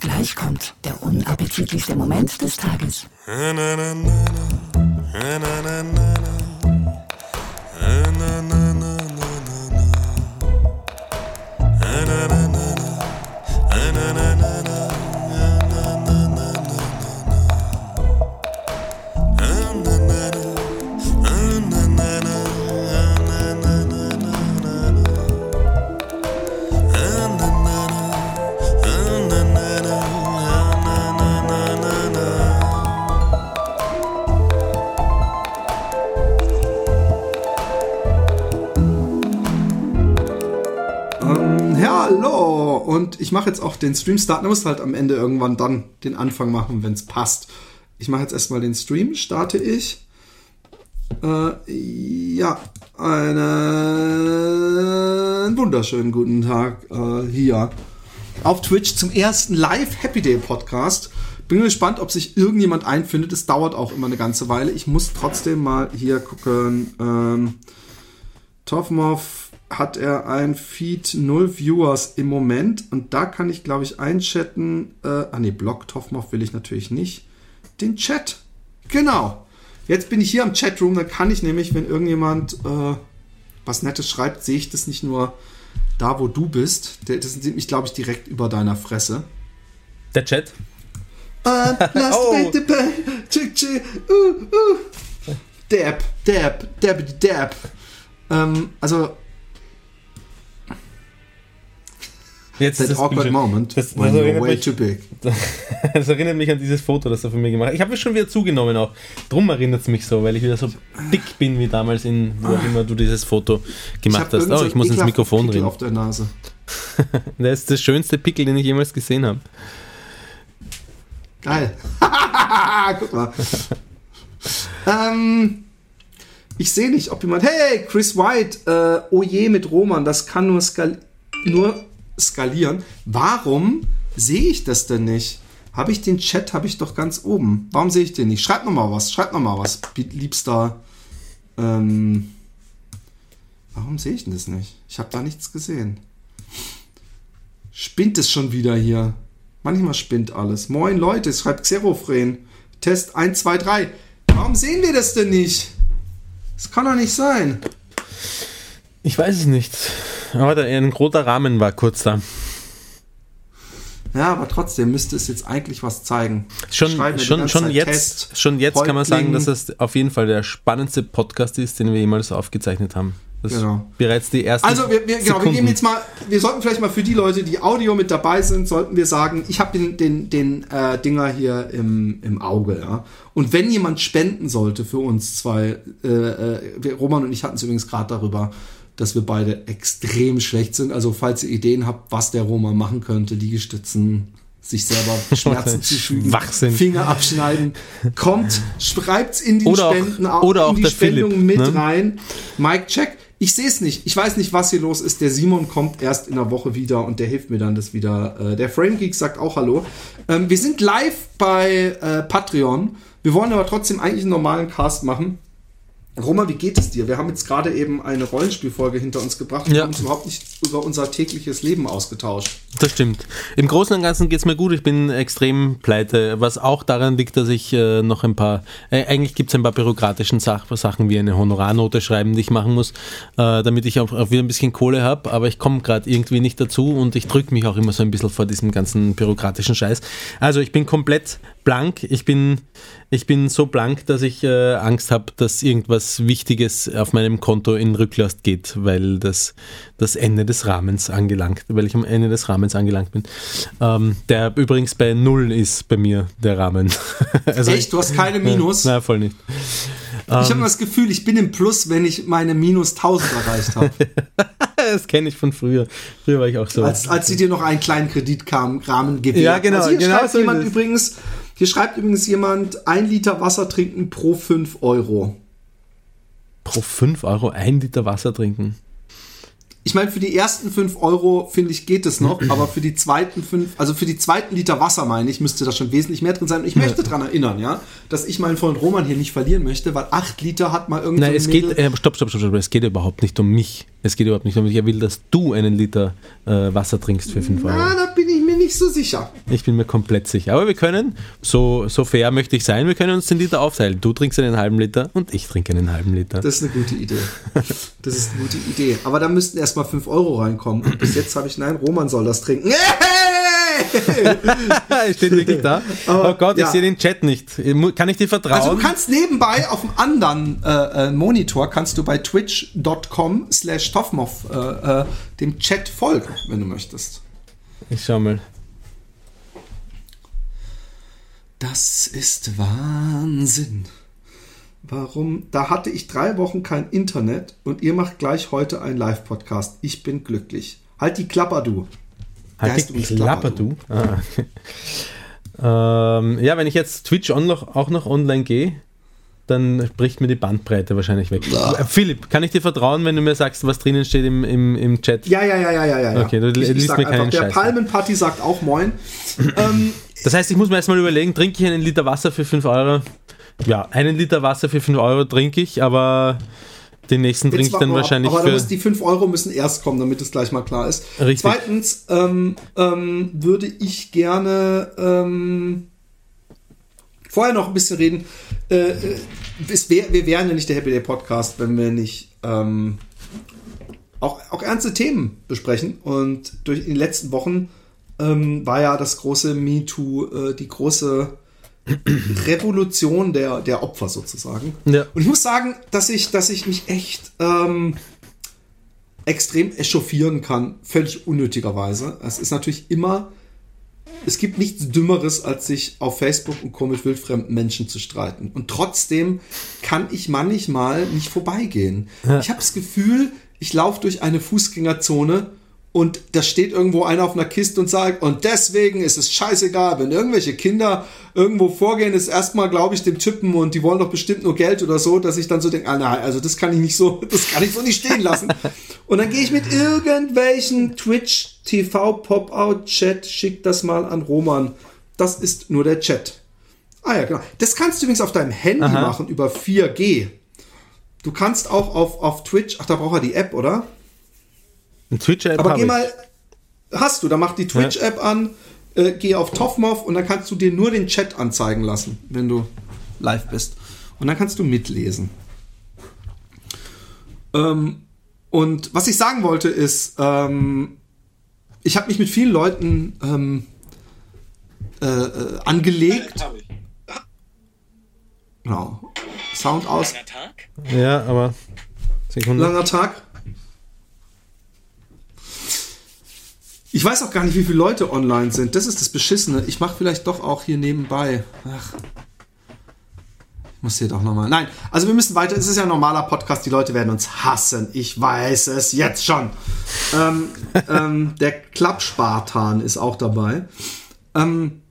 Gleich kommt der unappetitlichste Moment des Tages. Ähm, ich mache jetzt auch den Stream starten. Du musst halt am Ende irgendwann dann den Anfang machen, wenn es passt. Ich mache jetzt erstmal den Stream, starte ich. Äh, ja, einen wunderschönen guten Tag äh, hier auf Twitch zum ersten Live Happy Day Podcast. Bin gespannt, ob sich irgendjemand einfindet. Es dauert auch immer eine ganze Weile. Ich muss trotzdem mal hier gucken. Ähm, Tovmov hat er ein Feed 0 Viewers im Moment und da kann ich glaube ich einchatten. Äh, ah ne, Blog Tovmov will ich natürlich nicht. Den Chat. Genau. Jetzt bin ich hier am Chatroom, da kann ich nämlich, wenn irgendjemand äh, was Nettes schreibt, sehe ich das nicht nur da, wo du bist. Das sieht mich, glaube ich, direkt über deiner Fresse. Der Chat. Uh, last Oh. uh, uh. Dab, dab, dab, dab. Ähm, also, Jetzt that awkward Bild- moment Das- das erinnert way mich- too big. Das erinnert mich an dieses Foto, das er von mir gemacht hat. Ich habe es schon wieder zugenommen auch. Drum erinnert es mich so, weil ich wieder so dick bin wie damals in, wo auch immer du dieses Foto gemacht hast. Oh, ich muss ins Mikrofon Pickel reden. auf der Nase. Das ist der schönste Pickel, den ich jemals gesehen habe. Geil. Guck mal. ähm, ich sehe nicht, ob jemand. Hey, Chris White, äh, oh je mit Roman, das kann nur, skal nur skalieren. Warum sehe ich das denn nicht? Habe ich den Chat, habe ich doch ganz oben. Warum sehe ich den nicht? Schreib noch mal was, schreib noch mal was, liebster. Ähm, warum sehe ich denn das nicht? Ich habe da nichts gesehen. Spinnt es schon wieder hier? Manchmal spinnt alles. Moin Leute, es schreibt Xerofren. Test 1, 2, 3. Warum sehen wir das denn nicht? Das kann doch nicht sein. Ich weiß es nicht. Aber der, ein roter Rahmen war kurz da. Ja, aber trotzdem müsste es jetzt eigentlich was zeigen. Schon, schon, schon jetzt, Test, schon jetzt kann man sagen, Häuptling. dass es auf jeden Fall der spannendste Podcast ist, den wir jemals aufgezeichnet haben. Das ist Genau. bereits die ersten Also wir, wir, genau, wir geben jetzt mal, wir sollten vielleicht mal für die Leute, die Audio mit dabei sind, sollten wir sagen, ich habe den, den, den äh, Dinger hier im, im Auge, ja. Und wenn jemand spenden sollte für uns zwei, äh, äh, Roman und ich hatten es übrigens gerade darüber, dass wir beide extrem schlecht sind. Also falls ihr Ideen habt, was der Roman machen könnte, Liegestützen, sich selber Schmerzen zufügen. Finger abschneiden, kommt, schreibt's in die Oder auch- Spenden, au- oder in auch die der Spendung Philipp, mit ne? rein. Mike check. Ich sehe es nicht. Ich weiß nicht, was hier los ist. Der Simon kommt erst in einer Woche wieder und der hilft mir dann das wieder. Äh, der Frame Geek sagt auch Hallo. Ähm, wir sind live bei äh, Patreon. Wir wollen aber trotzdem eigentlich einen normalen Cast machen. Roma, wie geht es dir? Wir haben jetzt gerade eben eine Rollenspielfolge hinter uns gebracht. Wir Ja. haben uns überhaupt nicht über unser tägliches Leben ausgetauscht. Das stimmt. Im Großen und Ganzen geht es mir gut. Ich bin extrem pleite, was auch daran liegt, dass ich äh, noch ein paar, äh, eigentlich gibt es ein paar bürokratischen Sach Sachen wie eine Honorarnote schreiben, die ich machen muss, äh, damit ich auch, auch wieder ein bisschen Kohle habe, aber ich komme gerade irgendwie nicht dazu und ich drücke mich auch immer so ein bisschen vor diesem ganzen bürokratischen Scheiß. Also ich bin komplett blank. Ich bin, ich bin so blank, dass ich äh, Angst habe, dass irgendwas Wichtiges auf meinem Konto in Rücklast geht, weil das das Ende des Rahmens angelangt, weil ich am Ende des Rahmens angelangt bin. Ähm, der übrigens bei null ist bei mir, der Rahmen. also Echt? Du hast keine Minus? Nein, voll nicht. ich habe das Gefühl, ich bin im Plus, wenn ich meine Minus 1000 erreicht habe. Das kenne ich von früher. Früher war ich auch so. als, als sie dir noch einen kleinen Kreditrahmen gewährt. Ja, genau, Also hier genau schreibt so jemand übrigens, hier schreibt übrigens jemand, ein Liter Wasser trinken pro 5 Euro. Pro 5 Euro ein Liter Wasser trinken. Ich meine, für die ersten 5 Euro, finde ich, geht es noch, aber für die zweiten 5, also für die zweiten Liter Wasser, meine ich, müsste da schon wesentlich mehr drin sein. Und ich möchte daran erinnern, ja, dass ich meinen Freund Roman hier nicht verlieren möchte, weil 8 Liter hat mal irgendwie. Nein, es geht, äh, stopp, stopp, stopp, stopp, es geht überhaupt nicht um mich. Es geht überhaupt nicht um mich. Er will, dass du einen Liter äh, Wasser trinkst für 5 Euro. Ah, da bin ich nicht so sicher. Ich bin mir komplett sicher. Aber wir können, so, so fair möchte ich sein, wir können uns den Liter aufteilen. Du trinkst einen halben Liter und ich trinke einen halben Liter. Das ist eine gute Idee. Das ist eine gute Idee. Aber da müssten erstmal 5 Euro reinkommen. Und bis jetzt habe ich, nein, Roman soll das trinken. Steht wirklich da. Aber, oh Gott, ja. ich sehe den Chat nicht. Kann ich dir vertrauen? Also du kannst nebenbei auf dem anderen äh, äh, Monitor kannst du bei twitch.com slash toffmoff äh, äh, dem Chat folgen, wenn du möchtest. ich schau mal. Das ist Wahnsinn. Warum? Da hatte ich drei Wochen kein Internet und ihr macht gleich heute einen Live-Podcast. Ich bin glücklich. Halt die Klapper, du. Halt die Klapper, du. Ah, okay. ähm, ja, wenn ich jetzt Twitch auch noch online gehe, dann bricht mir die Bandbreite wahrscheinlich weg. Äh, Philipp, kann ich dir vertrauen, wenn du mir sagst, was drinnen steht im, im, im Chat? Ja, ja, ja, ja, ja, ja. ja. Okay, du ich, ich liest sag mir keinen einfach, der. Palmenparty sagt auch Moin. ähm, Das heißt, ich muss mir erstmal überlegen, trinke ich einen Liter Wasser für 5 Euro? Ja, einen Liter Wasser für 5 Euro trinke ich, aber den nächsten trinke ich dann wahrscheinlich aber da die 5 Euro müssen erst kommen, damit es gleich mal klar ist. Richtig. Zweitens ähm, ähm, würde ich gerne ähm, vorher noch ein bisschen reden. Äh, wär, wir wären ja nicht der Happy Day Podcast, wenn wir nicht ähm, auch, auch ernste Themen besprechen. Und durch in den letzten Wochen ähm, war ja das große MeToo, äh, die große Revolution der, der Opfer sozusagen. Ja. Und ich muss sagen, dass ich, dass ich mich echt ähm, extrem echauffieren kann, völlig unnötigerweise. Es ist natürlich immer, es gibt nichts Dümmeres, als sich auf Facebook und Co. mit wildfremden Menschen zu streiten. Und trotzdem kann ich manchmal nicht vorbeigehen. Ich habe das Gefühl, ich laufe durch eine Fußgängerzone und da steht irgendwo einer auf einer Kiste und sagt, und deswegen ist es scheißegal, wenn irgendwelche Kinder irgendwo vorgehen, ist erstmal, glaube ich, dem Typen und die wollen doch bestimmt nur Geld oder so, dass ich dann so denke, ah nein, also das kann ich nicht so, das kann ich so nicht stehen lassen. Und dann gehe ich mit irgendwelchen Twitch TV Pop-out Chat, schick das mal an Roman. Das ist nur der Chat. Ah ja, genau. Das kannst du übrigens auf deinem Handy Aha. machen über 4G. Du kannst auch auf, auf Twitch, ach, da braucht er die App, oder? Ein Twitch-App Aber geh ich. mal, hast du, dann mach die Twitch-App an, äh, geh auf Toffmoff und dann kannst du dir nur den Chat anzeigen lassen, wenn du live bist. Und dann kannst du mitlesen. Ähm, und was ich sagen wollte ist, ähm, ich habe mich mit vielen Leuten ähm, äh, äh, angelegt. Hab ich. Genau. Sound aus. Langer Tag? Ja, aber. Sekunde. Langer Tag. Ich weiß auch gar nicht, wie viele Leute online sind. Das ist das Beschissene. Ich mache vielleicht doch auch hier nebenbei. Ach. Ich muss hier doch nochmal. Nein, also wir müssen weiter. Es ist ja ein normaler Podcast. Die Leute werden uns hassen. Ich weiß es jetzt schon. Ähm, ähm, der Klappspartan ist auch dabei. Ähm,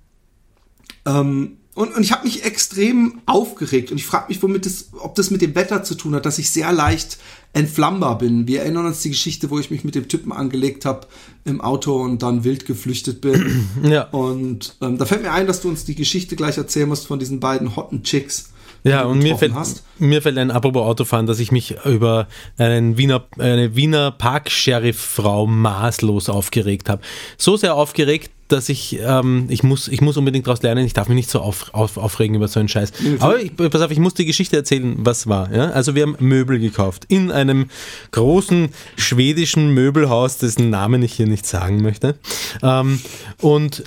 ähm, und, und ich habe mich extrem aufgeregt und ich frage mich, womit das, ob das mit dem Wetter zu tun hat, dass ich sehr leicht entflammbar bin. Wir erinnern uns die Geschichte, wo ich mich mit dem Typen angelegt habe im Auto und dann wild geflüchtet bin. Ja. Und ähm, da fällt mir ein, dass du uns die Geschichte gleich erzählen musst von diesen beiden hotten Chicks. die Ja, du und mir fällt, hast. mir fällt ein, apropos Autofahren, dass ich mich über einen Wiener, eine Wiener Park-Sheriff-Frau maßlos aufgeregt habe. So sehr aufgeregt, dass ich, ähm, ich muss, ich muss unbedingt daraus lernen, ich darf mich nicht so auf, auf, aufregen über so einen Scheiß. Aber ich, pass auf, ich muss die Geschichte erzählen, was war. Ja? Also wir haben Möbel gekauft in einem großen schwedischen Möbelhaus, dessen Namen ich hier nicht sagen möchte. Ähm, und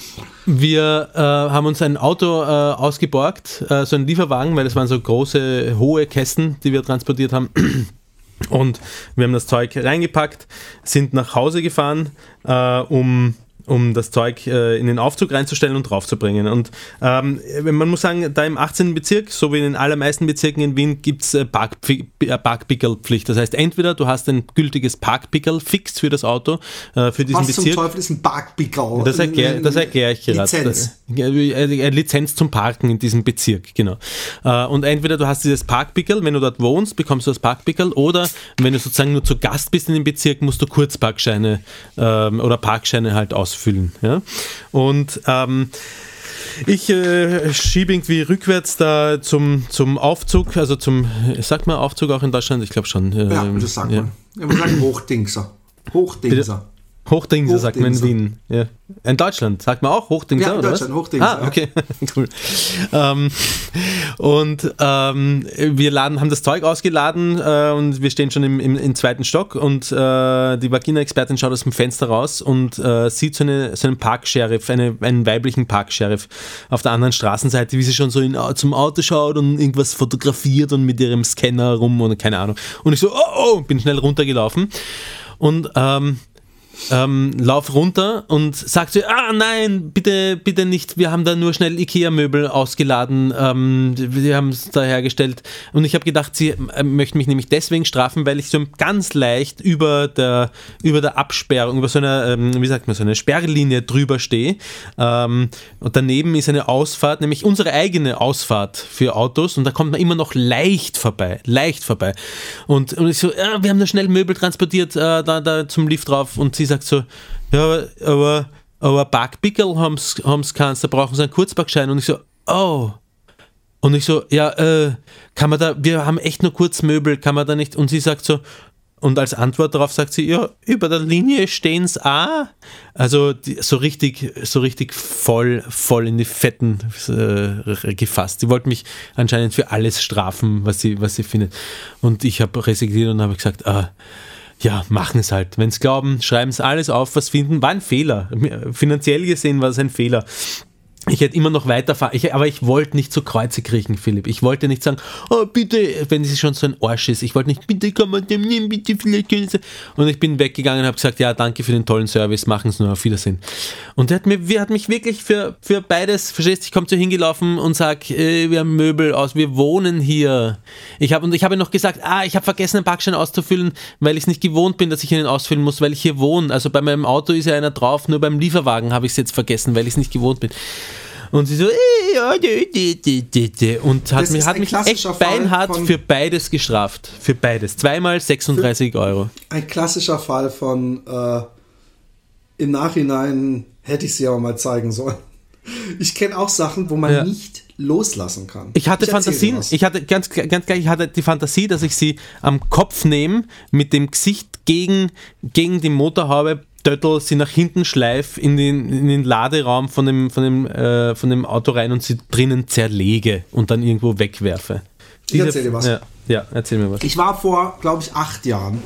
wir äh, haben uns ein Auto äh, ausgeborgt, äh, so ein Lieferwagen, weil das waren so große, hohe Kästen, die wir transportiert haben. Und wir haben das Zeug reingepackt, sind nach Hause gefahren, äh, um, um das Zeug äh, in den Aufzug reinzustellen und draufzubringen. Und ähm, man muss sagen, da im 18. Bezirk, so wie in den allermeisten Bezirken in Wien, gibt es äh, äh, Parkpickelpflicht. Das heißt, entweder du hast ein gültiges Parkpickel fix für das Auto, äh, für diesen Was zum Bezirk. Teufel ist ein Barkbickel? Das erkläre das erklär ich gerade. Lizenz. Ja, Eine Lizenz zum Parken in diesem Bezirk, genau. Äh, Und entweder du hast dieses Parkpickel, wenn du dort wohnst, bekommst du das Parkpickel, oder wenn du sozusagen nur zu Gast bist in dem Bezirk, musst du Kurzparkscheine ähm, oder Parkscheine halt ausfüllen. Ja? Und ähm, ich äh, schiebe irgendwie rückwärts da zum, zum Aufzug, also zum, sagt man Aufzug auch in Deutschland? Ich glaube schon. Ja, ähm, das sagt ja. man. Ja, wir sagen Hochdingser. Hochdingser. Hochdingser sagt man in. Wien. Ja. In Deutschland sagt man auch Hochdingser, Ja, in oder Deutschland, was? Hochdingser, Ah, okay, cool. Ähm, und ähm, wir laden, haben das Zeug ausgeladen äh, und wir stehen schon im, im, im zweiten Stock und äh, die Vagina-Expertin schaut aus dem Fenster raus und äh, sieht so, eine, so einen Parksheriff, eine, einen weiblichen Parksheriff auf der anderen Straßenseite, wie sie schon so in, zum Auto schaut und irgendwas fotografiert und mit ihrem Scanner rum und keine Ahnung. Und ich so, oh, oh, bin schnell runtergelaufen und ähm, ähm, lauf runter und sagt sie, ah nein, bitte, bitte nicht, wir haben da nur schnell Ikea-Möbel ausgeladen, ähm, wir haben es da hergestellt. Und ich habe gedacht, sie äh, möchten mich nämlich deswegen strafen, weil ich so ganz leicht über der, über der Absperrung, über so einer, ähm, wie sagt man, so eine Sperrlinie drüber stehe. Ähm, und daneben ist eine Ausfahrt, nämlich unsere eigene Ausfahrt für Autos und da kommt man immer noch leicht vorbei, leicht vorbei. Und, und ich so, ja, wir haben da schnell Möbel transportiert, äh, da, da zum Lift drauf und sie sagt so, ja, aber, aber, Parkpickel haben es kannst, da brauchen sie einen Kurzparkschein. Und ich so, oh. Und ich so, ja, äh, kann man da, wir haben echt nur kurz Möbel, kann man da nicht? Und sie sagt so, und als Antwort darauf sagt sie, ja, über der Linie stehen's auch. Also die, so richtig, so richtig voll, voll in die Fetten äh, gefasst. Sie wollte mich anscheinend für alles strafen, was sie, was sie findet. Und ich habe resigniert und habe gesagt, ah, ja, machen es halt. Wenn es glauben, schreiben es alles auf, was finden. War ein Fehler. Finanziell gesehen war es ein Fehler. Ich hätte immer noch weiterfahren, ich, aber ich wollte nicht zu Kreuze kriechen, Philipp. Ich wollte nicht sagen, oh bitte, wenn sie schon so ein Arsch ist. Ich wollte nicht, bitte kann man dem nehmen, bitte vielleicht können sie. Und ich bin weggegangen und habe gesagt, ja, danke für den tollen Service, machen es nur, auf Wiedersehen. Und der hat, mir, hat mich wirklich für, für beides, verstehst ich komme zu hingelaufen und sage, äh, wir haben Möbel aus, wir wohnen hier. Ich hab, und ich habe noch gesagt, ah, ich habe vergessen, einen Parkschein auszufüllen, weil ich es nicht gewohnt bin, dass ich ihn ausfüllen muss, weil ich hier wohne. Also bei meinem Auto ist ja einer drauf, nur beim Lieferwagen habe ich es jetzt vergessen, weil ich es nicht gewohnt bin. Und sie so, äh, und hat Das mich, hat mich echt Fall beinhart für beides gestraft. Für beides. Zweimal 36 Euro. Ein klassischer Fall von äh, im Nachhinein hätte ich sie aber mal zeigen sollen. Ich kenne auch Sachen, wo man Ja. nicht loslassen kann. Ich hatte dir Fantasien, ich hatte ganz, ganz gleich, ich hatte die Fantasie, dass ich sie am Kopf nehme, mit dem Gesicht gegen, gegen die Motorhaube, Döttel, sie nach hinten schleif in den, in den Laderaum von dem, von, dem, äh, von dem Auto rein und sie drinnen zerlege und dann irgendwo wegwerfe. Ich erzähl dir was. Ja, ja, erzähl mir was. Ich war vor, glaube ich, acht Jahren.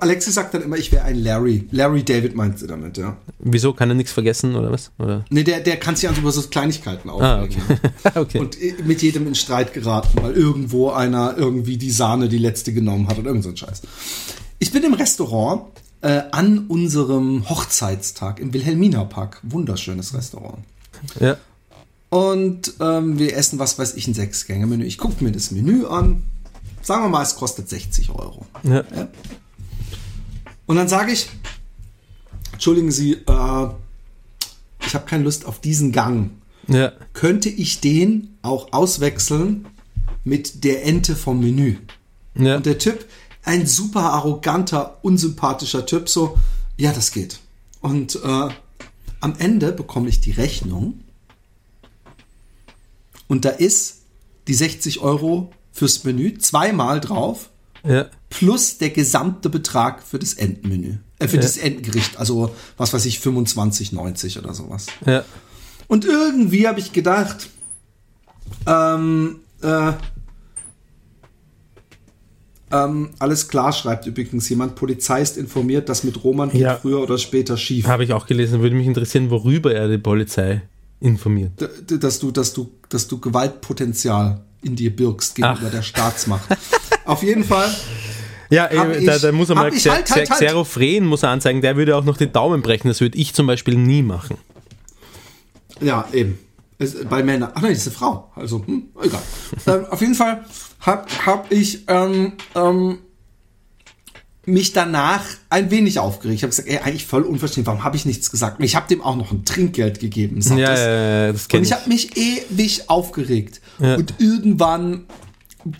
Alexi sagt dann immer, ich wäre ein Larry. Larry David meint sie damit, ja. Wieso kann er nichts vergessen oder was? Oder? Nee, der, der kann sich also über so Kleinigkeiten Ah, aufregen. okay. okay. Und äh, mit jedem in Streit geraten, weil irgendwo einer irgendwie die Sahne die letzte genommen hat oder irgend so ein Scheiß. Ich bin im Restaurant äh, an unserem Hochzeitstag im Wilhelmina Park. Wunderschönes Restaurant. ja. Und ähm, wir essen, was weiß ich, ein Sechs-Gänge-Menü. Ich gucke mir das Menü an. Sagen wir mal, es kostet 60 Euro. Ja. Und dann sage ich, entschuldigen Sie, äh, ich habe keine Lust auf diesen Gang. ja. Könnte ich den auch auswechseln mit der Ente vom Menü? ja. Und der Typ, ein super arroganter, unsympathischer Typ, so, ja, das geht. Und äh, am Ende bekomme ich die Rechnung und da ist die 60 Euro fürs Menü zweimal drauf ja. plus der gesamte Betrag für das Entenmenü. Äh, für Ja. das Entengericht. Also, was weiß ich, 25,90 oder sowas. ja. Und irgendwie habe ich gedacht, ähm, äh, ähm, alles klar, schreibt übrigens jemand. Polizei ist informiert, dass mit Roman Ja. früher oder später schief. Habe ich auch gelesen, würde mich interessieren, worüber er die Polizei informiert. D- Dass du, dass du, dass du Gewaltpotenzial in dir birgst gegenüber Ach. der Staatsmacht. Auf jeden Fall. Ja, äh, da, ich- da muss er mal ich- Xe- halt, halt, halt. Xerophren muss er anzeigen, der würde auch noch die Daumen brechen. Das würde ich zum Beispiel nie machen. Ja, eben. Es, bei Männern. Ach nein, das ist eine Frau. Also, hm, egal. ähm, auf jeden Fall habe hab ich ähm, ähm, mich danach ein wenig aufgeregt. Ich habe gesagt, ey, eigentlich voll unverständlich. Warum habe ich nichts gesagt? Und ich habe dem auch noch ein Trinkgeld gegeben. sagt Ja, es. ja, ja, das Und ich. habe mich ewig aufgeregt. Ja. Und irgendwann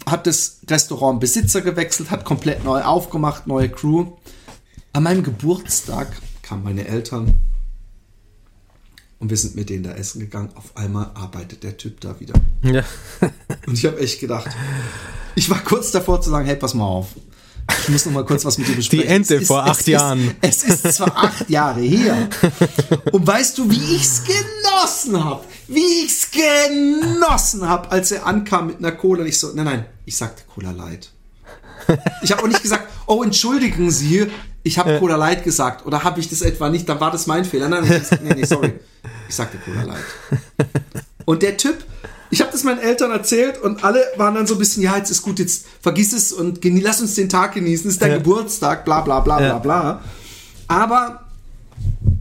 hat das Restaurant Besitzer gewechselt, hat komplett neu aufgemacht, neue Crew. An meinem Geburtstag kamen meine Eltern und wir sind mit denen da essen gegangen. Auf einmal arbeitet der Typ da wieder. Ja. Und ich habe echt gedacht, ich war kurz davor zu sagen, hey, pass mal auf. Ich muss noch mal kurz was mit dir besprechen. Die Ente Es ist- vor es acht ist, Jahren. Es ist zwar acht Jahre her. Und weißt du, wie ich's genossen hab? Wie ich's genossen hab, als er ankam mit einer Cola. Und ich so, nein, nein, ich sagte Cola Light. Ich habe auch nicht gesagt, oh, entschuldigen Sie, ich habe Cola Light gesagt. Oder habe ich das etwa nicht? Dann war das mein Fehler. Nein, ich, nee, nee, sorry. Ich sagte Cola Light. Und der Typ, ich habe das meinen Eltern erzählt und alle waren dann so ein bisschen, ja, jetzt ist gut, jetzt vergiss es und lass uns den Tag genießen, es ist dein Ja. Geburtstag, bla bla bla Ja. bla bla. Aber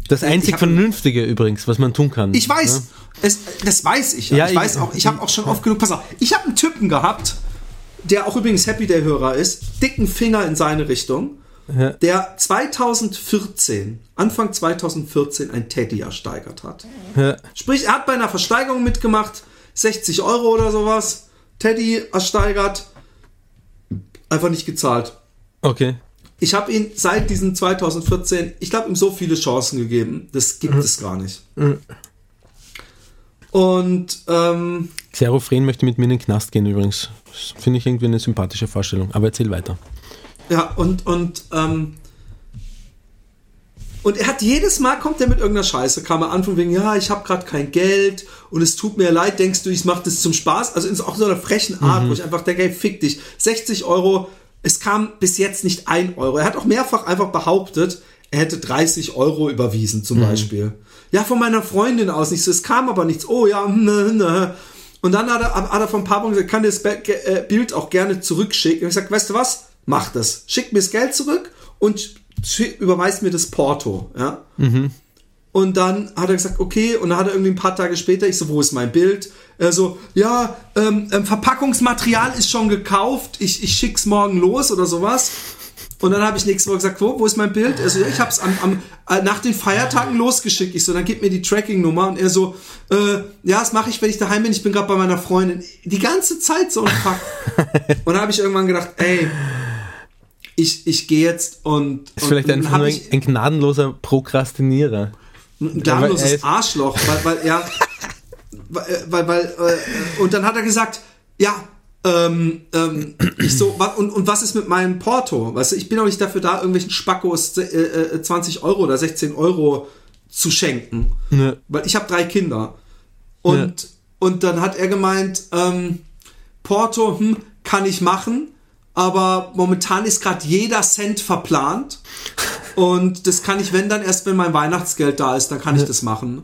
Das einzig hab- Vernünftige übrigens, was man tun kann. ich weiß, Ne? es, das weiß ich. Ja. Ja, ich ich- weiß auch, ich habe auch schon oft genug, pass auf, ich habe einen Typen gehabt, der auch übrigens Happy Day Hörer ist, dicken Finger in seine Richtung, Ja. der 2014, Anfang 2014 ein Teddy ersteigert hat. Ja. Sprich, er hat bei einer Versteigerung mitgemacht, 60 Euro oder sowas, Teddy ersteigert, einfach nicht gezahlt. Okay. Ich habe ihn seit diesem 2014, ich glaube, ihm so viele Chancen gegeben, das gibt es gar nicht. Und ähm, Xerophren möchte mit mir in den Knast gehen übrigens. Das finde ich irgendwie eine sympathische Vorstellung. Aber erzähl weiter. Ja, und, und, ähm, und er hat jedes Mal kommt er mit irgendeiner Scheiße, kam er an von wegen, ja, ich habe gerade kein Geld und es tut mir leid, denkst du, ich mache das zum Spaß? Also in so- auch so einer frechen Art, wo ich einfach denke, hey, fick dich, 60 Euro, es kam bis jetzt nicht ein Euro. Er hat auch mehrfach einfach behauptet, er hätte 30 Euro überwiesen zum Beispiel. Ja, von meiner Freundin aus nicht so, es kam aber nichts. Oh ja, ne, ne. Und dann hat er, hat er paar Wochen gesagt, kann das Be- ge- äh, Bild auch gerne zurückschicken. Und ich gesagt, weißt du was? Mach das. Schick mir das Geld zurück und überweist mir das Porto. Ja? Und dann hat er gesagt, okay, und dann hat er irgendwie ein paar Tage später, ich so, wo ist mein Bild? Er so, ja, ähm, ähm, Verpackungsmaterial ist schon gekauft, ich, ich schick's morgen los oder sowas. Und dann habe ich nächste Woche gesagt, wo, wo ist mein Bild? Er so, ja, ich habe es am, am, äh, nach den Feiertagen losgeschickt. Ich so, dann gib mir die Tracking-Nummer. Und er so, äh, ja, das mache ich, wenn ich daheim bin. Ich bin gerade bei meiner Freundin. Die ganze Zeit so ein Fuck. und dann habe ich irgendwann gedacht, ey, ich, ich gehe jetzt und, Ist und vielleicht einfach nur ein, ein gnadenloser Prokrastinierer. ein gnadenloses Arschloch, weil, weil ja, weil, weil, weil äh, und dann hat er gesagt, ja, ähm, ähm, ich so, und, und was ist mit meinem Porto? Weißt du, ich bin auch nicht dafür da, irgendwelchen Spackos äh, äh, 20 Euro oder 16 Euro zu schenken, Ne. weil ich habe drei Kinder. Und, und dann hat er gemeint, ähm, Porto, hm, kann ich machen, aber momentan ist gerade jeder Cent verplant. Und das kann ich, wenn dann erst, wenn mein Weihnachtsgeld da ist, dann kann ich das machen.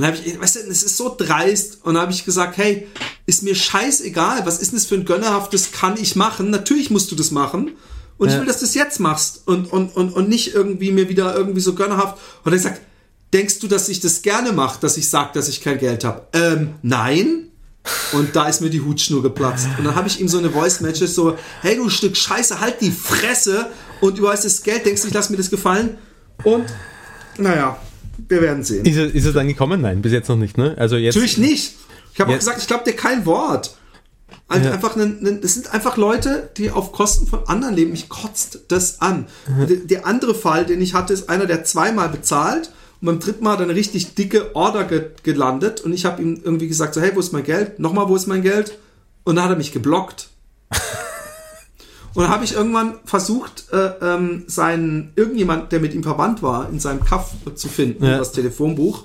Und dann habe ich, weißt du, es ist so dreist. Und dann habe ich gesagt, hey, ist mir scheißegal, was ist denn das für ein gönnerhaftes, kann ich machen? Natürlich musst du das machen. Und ich Ja. will, dass du es jetzt machst und, und, und, und nicht irgendwie mir wieder irgendwie so gönnerhaft. Und er sagt, denkst du, dass ich das gerne mache, dass ich sage, dass ich kein Geld habe? Ähm, nein. Und da ist mir die Hutschnur geplatzt. Und dann habe ich ihm so eine Voice-Message so, hey du Stück Scheiße, halt die Fresse und überweist das Geld, denkst du, ich lass mir das gefallen? Und, naja, wir werden sehen. Ist er, ist er dann gekommen? Nein, bis jetzt noch nicht, ne? Also jetzt. Natürlich nicht. Ich habe auch gesagt, ich glaube dir kein Wort. Ein- Ja. Einfach ein, ein, das sind einfach Leute, die auf Kosten von anderen leben. Mich kotzt das an. Der, der andere Fall, den ich hatte, ist einer, der zweimal bezahlt und beim dritten Mal hat er eine richtig dicke Order ge gelandet und ich habe ihm irgendwie gesagt, so hey, wo ist mein Geld? Nochmal, wo ist mein Geld? Und dann hat er mich geblockt. Und dann habe ich irgendwann versucht, äh, ähm, seinen, irgendjemand, der mit ihm verwandt war, in seinem Kaff zu finden, Ja. das Telefonbuch.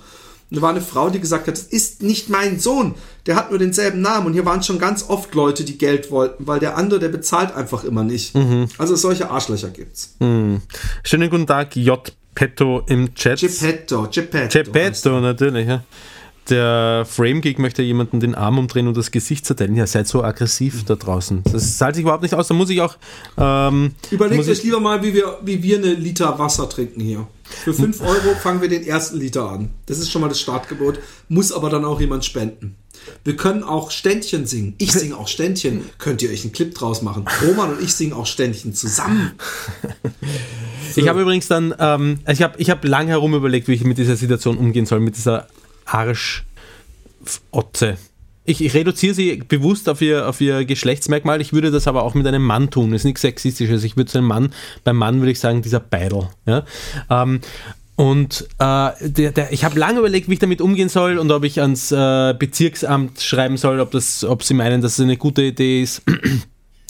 Und da war eine Frau, die gesagt hat, das ist nicht mein Sohn, der hat nur denselben Namen. Und hier waren schon ganz oft Leute, die Geld wollten, weil der andere, der bezahlt einfach immer nicht. Also solche Arschlöcher gibt's. Schönen guten Tag, J. Petto im Chat. Geppetto, Geppetto. Geppetto, natürlich, ja. Der Frame Geek möchte jemanden den Arm umdrehen und das Gesicht zerteilen. Ja, seid so aggressiv da draußen. Das zahlt sich überhaupt nicht aus. Da muss ich auch. Ähm, Überlegt euch ich, lieber mal, wie wir, wie wir eine Liter Wasser trinken hier. Für 5 Euro fangen wir den ersten Liter an. Das ist schon mal das Startgebot. Muss aber dann auch jemand spenden. Wir können auch Ständchen singen. Ich singe auch Ständchen. Könnt ihr euch einen Clip draus machen? Roman und ich singen auch Ständchen zusammen. Ich habe übrigens dann, ähm, ich habe ich hab lang herum überlegt, wie ich mit dieser Situation umgehen soll, mit dieser Arsch-Otze. Ich, ich reduziere sie bewusst auf ihr, auf ihr Geschlechtsmerkmal. Ich würde das aber auch mit einem Mann tun. Das ist nichts Sexistisches. Ich würde zu einem Mann, beim Mann würde ich sagen, dieser Beidel. Ja? Ähm, und äh, der, der, ich habe lange überlegt, wie ich damit umgehen soll und ob ich ans äh, Bezirksamt schreiben soll, ob, das, ob sie meinen, dass es eine gute Idee ist.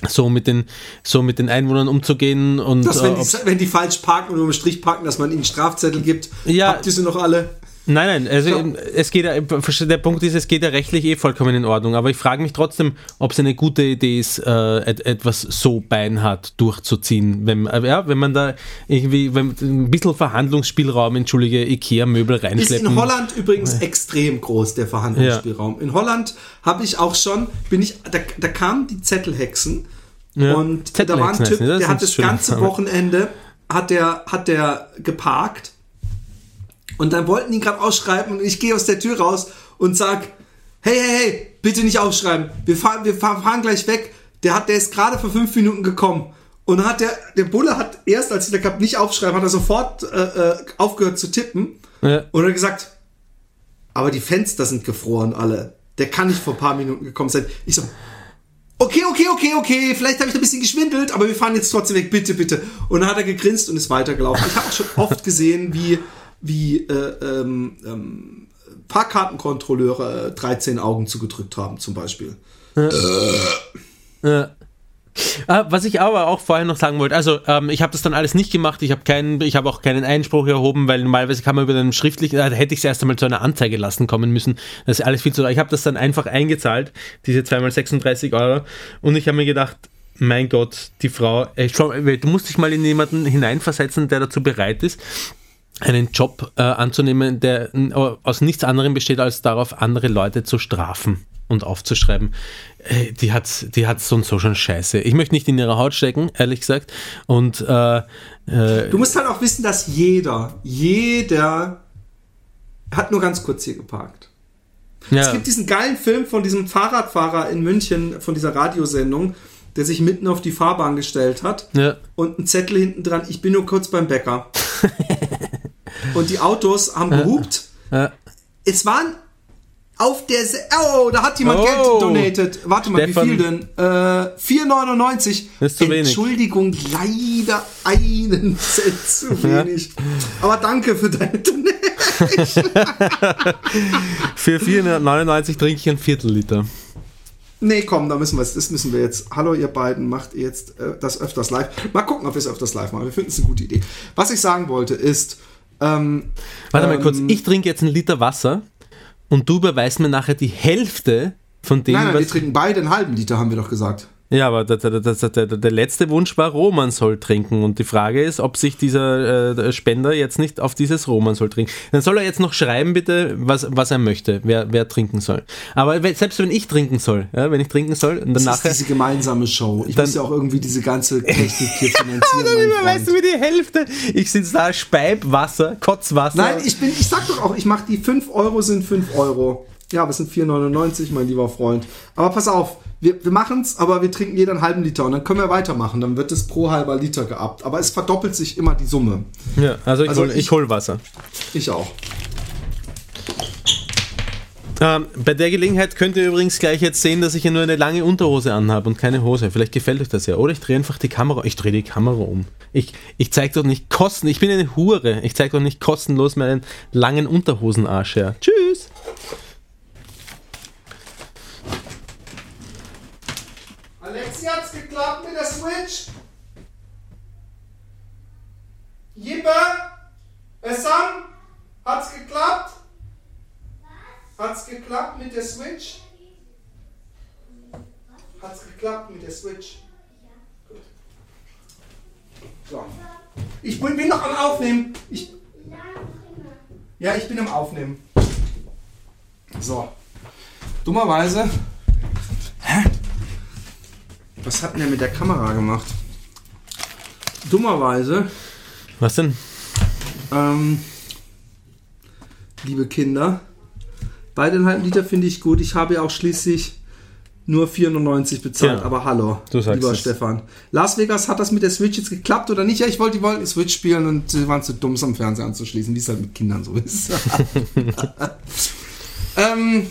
so mit den, so mit den Einwohnern umzugehen und Dass, äh, wenn, ob- die, wenn die falsch parken oder über den Strich parken, dass man ihnen Strafzettel gibt. Ja. Habt ihr sie noch alle? Nein, nein, also Ja. ähm, es geht ja, der Punkt ist, es geht ja rechtlich eh vollkommen in Ordnung, aber ich frage mich trotzdem, ob es eine gute Idee ist, äh, et, etwas so beinhart durchzuziehen, wenn, äh, ja, wenn man da irgendwie wenn, ein bisschen Verhandlungsspielraum, entschuldige, Ikea-Möbel Ist reinschleppen. in Holland übrigens extrem groß, der Verhandlungsspielraum. In Holland habe ich auch schon, bin ich, da, da kamen die Zettelhexen Ja. und da war ein Zettelhexen Typ, der ist hat das ganze Wochenende, hat der, hat der geparkt und dann wollten die ihn gerade ausschreiben und ich gehe aus der Tür raus und sag, hey, hey, hey, bitte nicht aufschreiben, wir fahren, wir fahren, fahren gleich weg. Der hat, der ist gerade vor fünf Minuten gekommen. Und dann hat der, der Bulle hat erst, als ich da gehabt, nicht aufschreiben, hat er sofort äh, äh, aufgehört zu tippen. Ja. Und hat gesagt, aber die Fenster sind gefroren alle. Der kann nicht vor ein paar Minuten gekommen sein. Ich so, okay, okay, okay, okay, vielleicht habe ich ein bisschen geschwindelt, aber wir fahren jetzt trotzdem weg, bitte, bitte. Und dann hat er gegrinst und ist weitergelaufen. Ich habe schon oft gesehen, wie, wie äh, ähm, ähm, Fahrkartenkontrolleure äh, 13 Augen zugedrückt haben, zum Beispiel. Ja. Ah, was ich aber auch vorher noch sagen wollte, also ähm, ich habe das dann alles nicht gemacht, ich habe keinen, ich habe auch keinen Einspruch erhoben, weil normalerweise kann man über den schriftlichen, da hätte ich es erst einmal zu einer Anzeige lassen kommen müssen. Das ist alles viel zu teuer. Ich habe das dann einfach eingezahlt, diese zweimal 36 Euro, und ich habe mir gedacht, mein Gott, die Frau, ey, du musst dich mal in jemanden hineinversetzen, der dazu bereit ist, einen Job äh, anzunehmen, der äh, aus nichts anderem besteht, als darauf, andere Leute zu strafen und aufzuschreiben. Äh, die hat, die hat so und so schon Scheiße. Ich möchte nicht in ihre Haut stecken, ehrlich gesagt. Und äh, äh, Du musst halt auch wissen, dass jeder, jeder hat nur ganz kurz hier geparkt. ja, Es gibt diesen geilen Film von diesem Fahrradfahrer in München, von dieser Radiosendung, der sich mitten auf die Fahrbahn gestellt hat ja, und ein Zettel hinten dran, ich bin nur kurz beim Bäcker. und die Autos haben gehupt. ja. Es waren auf der... Se oh, da hat jemand Oh. Geld donated. Warte mal, Stefan. wie viel denn? Äh, 4,99. Das ist zu wenig. Entschuldigung, leider einen Cent zu wenig. Aber danke für deine Donation. Für 499 trinke ich ein Viertel Liter. Nee, komm, da müssen wir das müssen wir jetzt. Hallo, ihr beiden, macht ihr jetzt äh, das öfters live. Mal gucken, ob wir es öfters live machen. Wir finden es eine gute Idee. Was ich sagen wollte ist, ähm, Warte mal Ähm, kurz, ich trinke jetzt einen Liter Wasser und du überweist mir nachher die Hälfte von dem, nein, nein, wir was... trinken beide einen halben Liter, haben wir doch gesagt. Ja, aber der, der, der, der, der letzte Wunsch war, Roman soll trinken. Und die Frage ist, ob sich dieser äh, der Spender jetzt nicht auf dieses Roman soll trinken. Dann soll er jetzt noch schreiben, bitte, was, was er möchte, wer, wer trinken soll. Aber selbst wenn ich trinken soll, ja, wenn ich trinken soll, dann Das nachher. ist diese gemeinsame Show. Ich Dann- muss ja auch irgendwie diese ganze Technik hier finanzieren. Dann mein überweist du mir die Hälfte. Ich sitze da, Speib, Wasser, Kotzwasser. Nein, ich bin, ich sag doch auch, ich mache die 5 Euro sind 5 Euro. Ja, aber es sind 4,99, mein lieber Freund. Aber pass auf, wir, wir machen es, aber wir trinken jeder einen halben Liter und dann können wir weitermachen. Dann wird es pro halber Liter geabt. Aber es verdoppelt sich immer die Summe. Ja, also ich, Also hol, ich ich- hol Wasser. Ich auch. Ähm, bei der Gelegenheit könnt ihr übrigens gleich jetzt sehen, dass ich ja nur eine lange Unterhose anhabe und keine Hose. Vielleicht gefällt euch das ja. Oder ich drehe einfach die Kamera. Ich drehe die Kamera um. Ich, ich zeige doch nicht kosten. Ich bin eine Hure. Ich zeige doch nicht kostenlos meinen langen Unterhosenarsch her. Tschüss. Hat's geklappt mit der Switch? Jippe? Essan? Hat's geklappt? Hat's geklappt mit der Switch? Hat's geklappt mit der Switch? So. Ich bin noch am Aufnehmen. Ich, ja, ich bin am Aufnehmen. So. Dummerweise. Hä? Was hat denn der mit der Kamera gemacht? Dummerweise, Was denn? ähm, liebe Kinder, beide einen halben Liter finde ich gut. Ich habe ja auch schließlich nur 4,99 bezahlt. Ja. Aber hallo, Du sagst lieber es. Stefan. Las Vegas hat das mit der Switch jetzt geklappt oder nicht? Ja, ich wollte, die wollten Switch spielen und sie waren zu dumm, es am Fernseher anzuschließen, wie es halt mit Kindern so ist. ähm,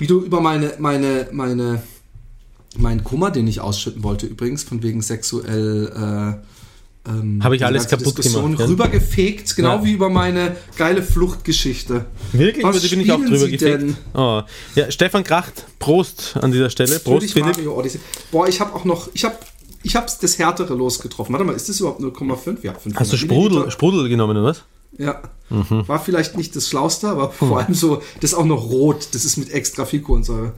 wie du über meine, meine, meine, meinen Kummer, den ich ausschütten wollte übrigens, von wegen sexuell ähm, Hab ich alles kaputt Diskussion gemacht, ja? rübergefegt, genau Ja. wie über meine geile Fluchtgeschichte. Wirklich? Was bin ich auch drüber Sie gefegt. denn? Oh. Ja, Stefan Kracht, Prost an dieser Stelle. Prost, Natürlich Philipp. Mario Odyssey. Boah, ich habe auch noch, ich habe ich hab's das härtere losgetroffen. Warte mal, ist das überhaupt 0,5? Ja, 500 Hast du Sprudel, Sprudel genommen, oder was? Ja. Mhm. War vielleicht nicht das Schlauste, aber vor allem so, das ist auch noch rot. Das ist mit extra viel Kohlensäure.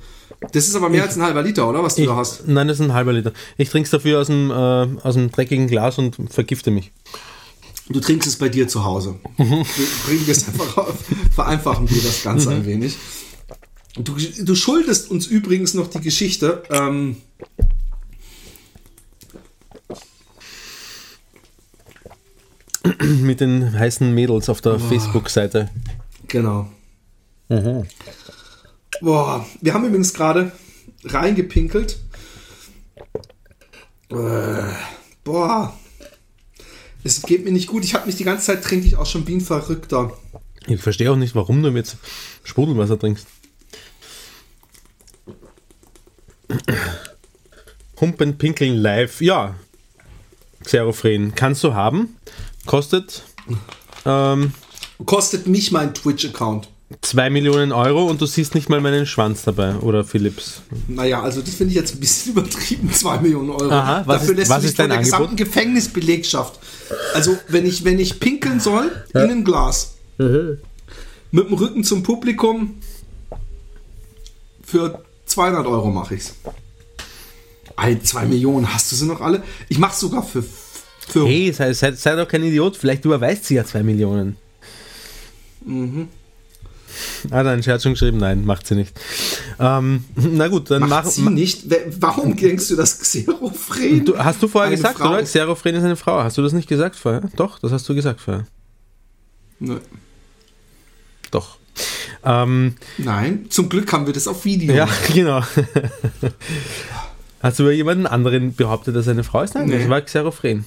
Das ist aber mehr als ein halber Liter, oder? Was du Ich, da hast. nein, das ist ein halber Liter. Ich trinke es dafür aus dem, äh, aus dem dreckigen Glas und vergifte mich. Du trinkst es bei dir zu Hause. Mhm. Wir es einfach auf, vereinfachen wir das Ganze Mhm. ein wenig. Du, du schuldest uns übrigens noch die Geschichte. Ähm, Mit den heißen Mädels auf der Facebook-Seite. genau. Boah, wir haben übrigens gerade reingepinkelt. Äh, boah. Es geht mir nicht gut. Ich habe mich die ganze Zeit trinke ich auch schon wie ein Verrückter. Ich verstehe auch nicht, warum du jetzt Sprudelwasser trinkst. Humpen Pinkeln live. Ja. Xerophren. Kannst du haben. Kostet ähm, Kostet mich mein Twitch-Account. 2 Millionen Euro und du siehst nicht mal meinen Schwanz dabei. Oder Philips. Naja, also das finde ich jetzt ein bisschen übertrieben, 2 Millionen Euro. Aha, was Dafür ist- lässt was du dich von der Angebot? gesamten Gefängnisbelegschaft. Also, wenn ich, wenn ich pinkeln soll, in ein Glas. Mit dem Rücken zum Publikum, für 200 Euro mache ich's. Ei, 2 Millionen, hast du sie noch alle? Ich mach's sogar für, für Hey, sei, sei, sei doch kein Idiot. Vielleicht überweist sie ja 2 Millionen. Ah, dein Scherz schon geschrieben? Nein, macht sie nicht. Ähm, na gut, dann macht mach, sie nicht. Wer- Warum denkst du das Xerofren? Du, hast du vorher Eine gesagt, Frau? oder? Xerophren ist eine Frau. Hast du das nicht gesagt vorher? Doch, das hast du gesagt vorher. Nö. Doch. Ähm, Nein, zum Glück haben wir das auf Video. ja, genau. hast du über jemanden anderen behauptet, dass er eine Frau ist? Nein, Nee. das war Xerophren.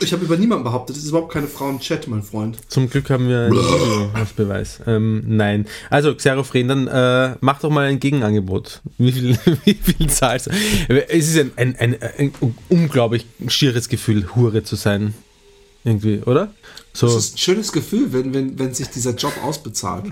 Ich habe über niemanden behauptet, das ist überhaupt keine Frau im Chat, mein Freund. Zum Glück haben wir als Beweis. Ähm, nein. Also, Xerophren, dann äh, mach doch mal ein Gegenangebot. Wie viel, wie viel zahlst du? Es ist ein, ein, ein, ein unglaublich schieres Gefühl, Hure zu sein. Irgendwie, oder? So. Das ist ein schönes Gefühl, wenn, wenn, wenn sich dieser Job ausbezahlt.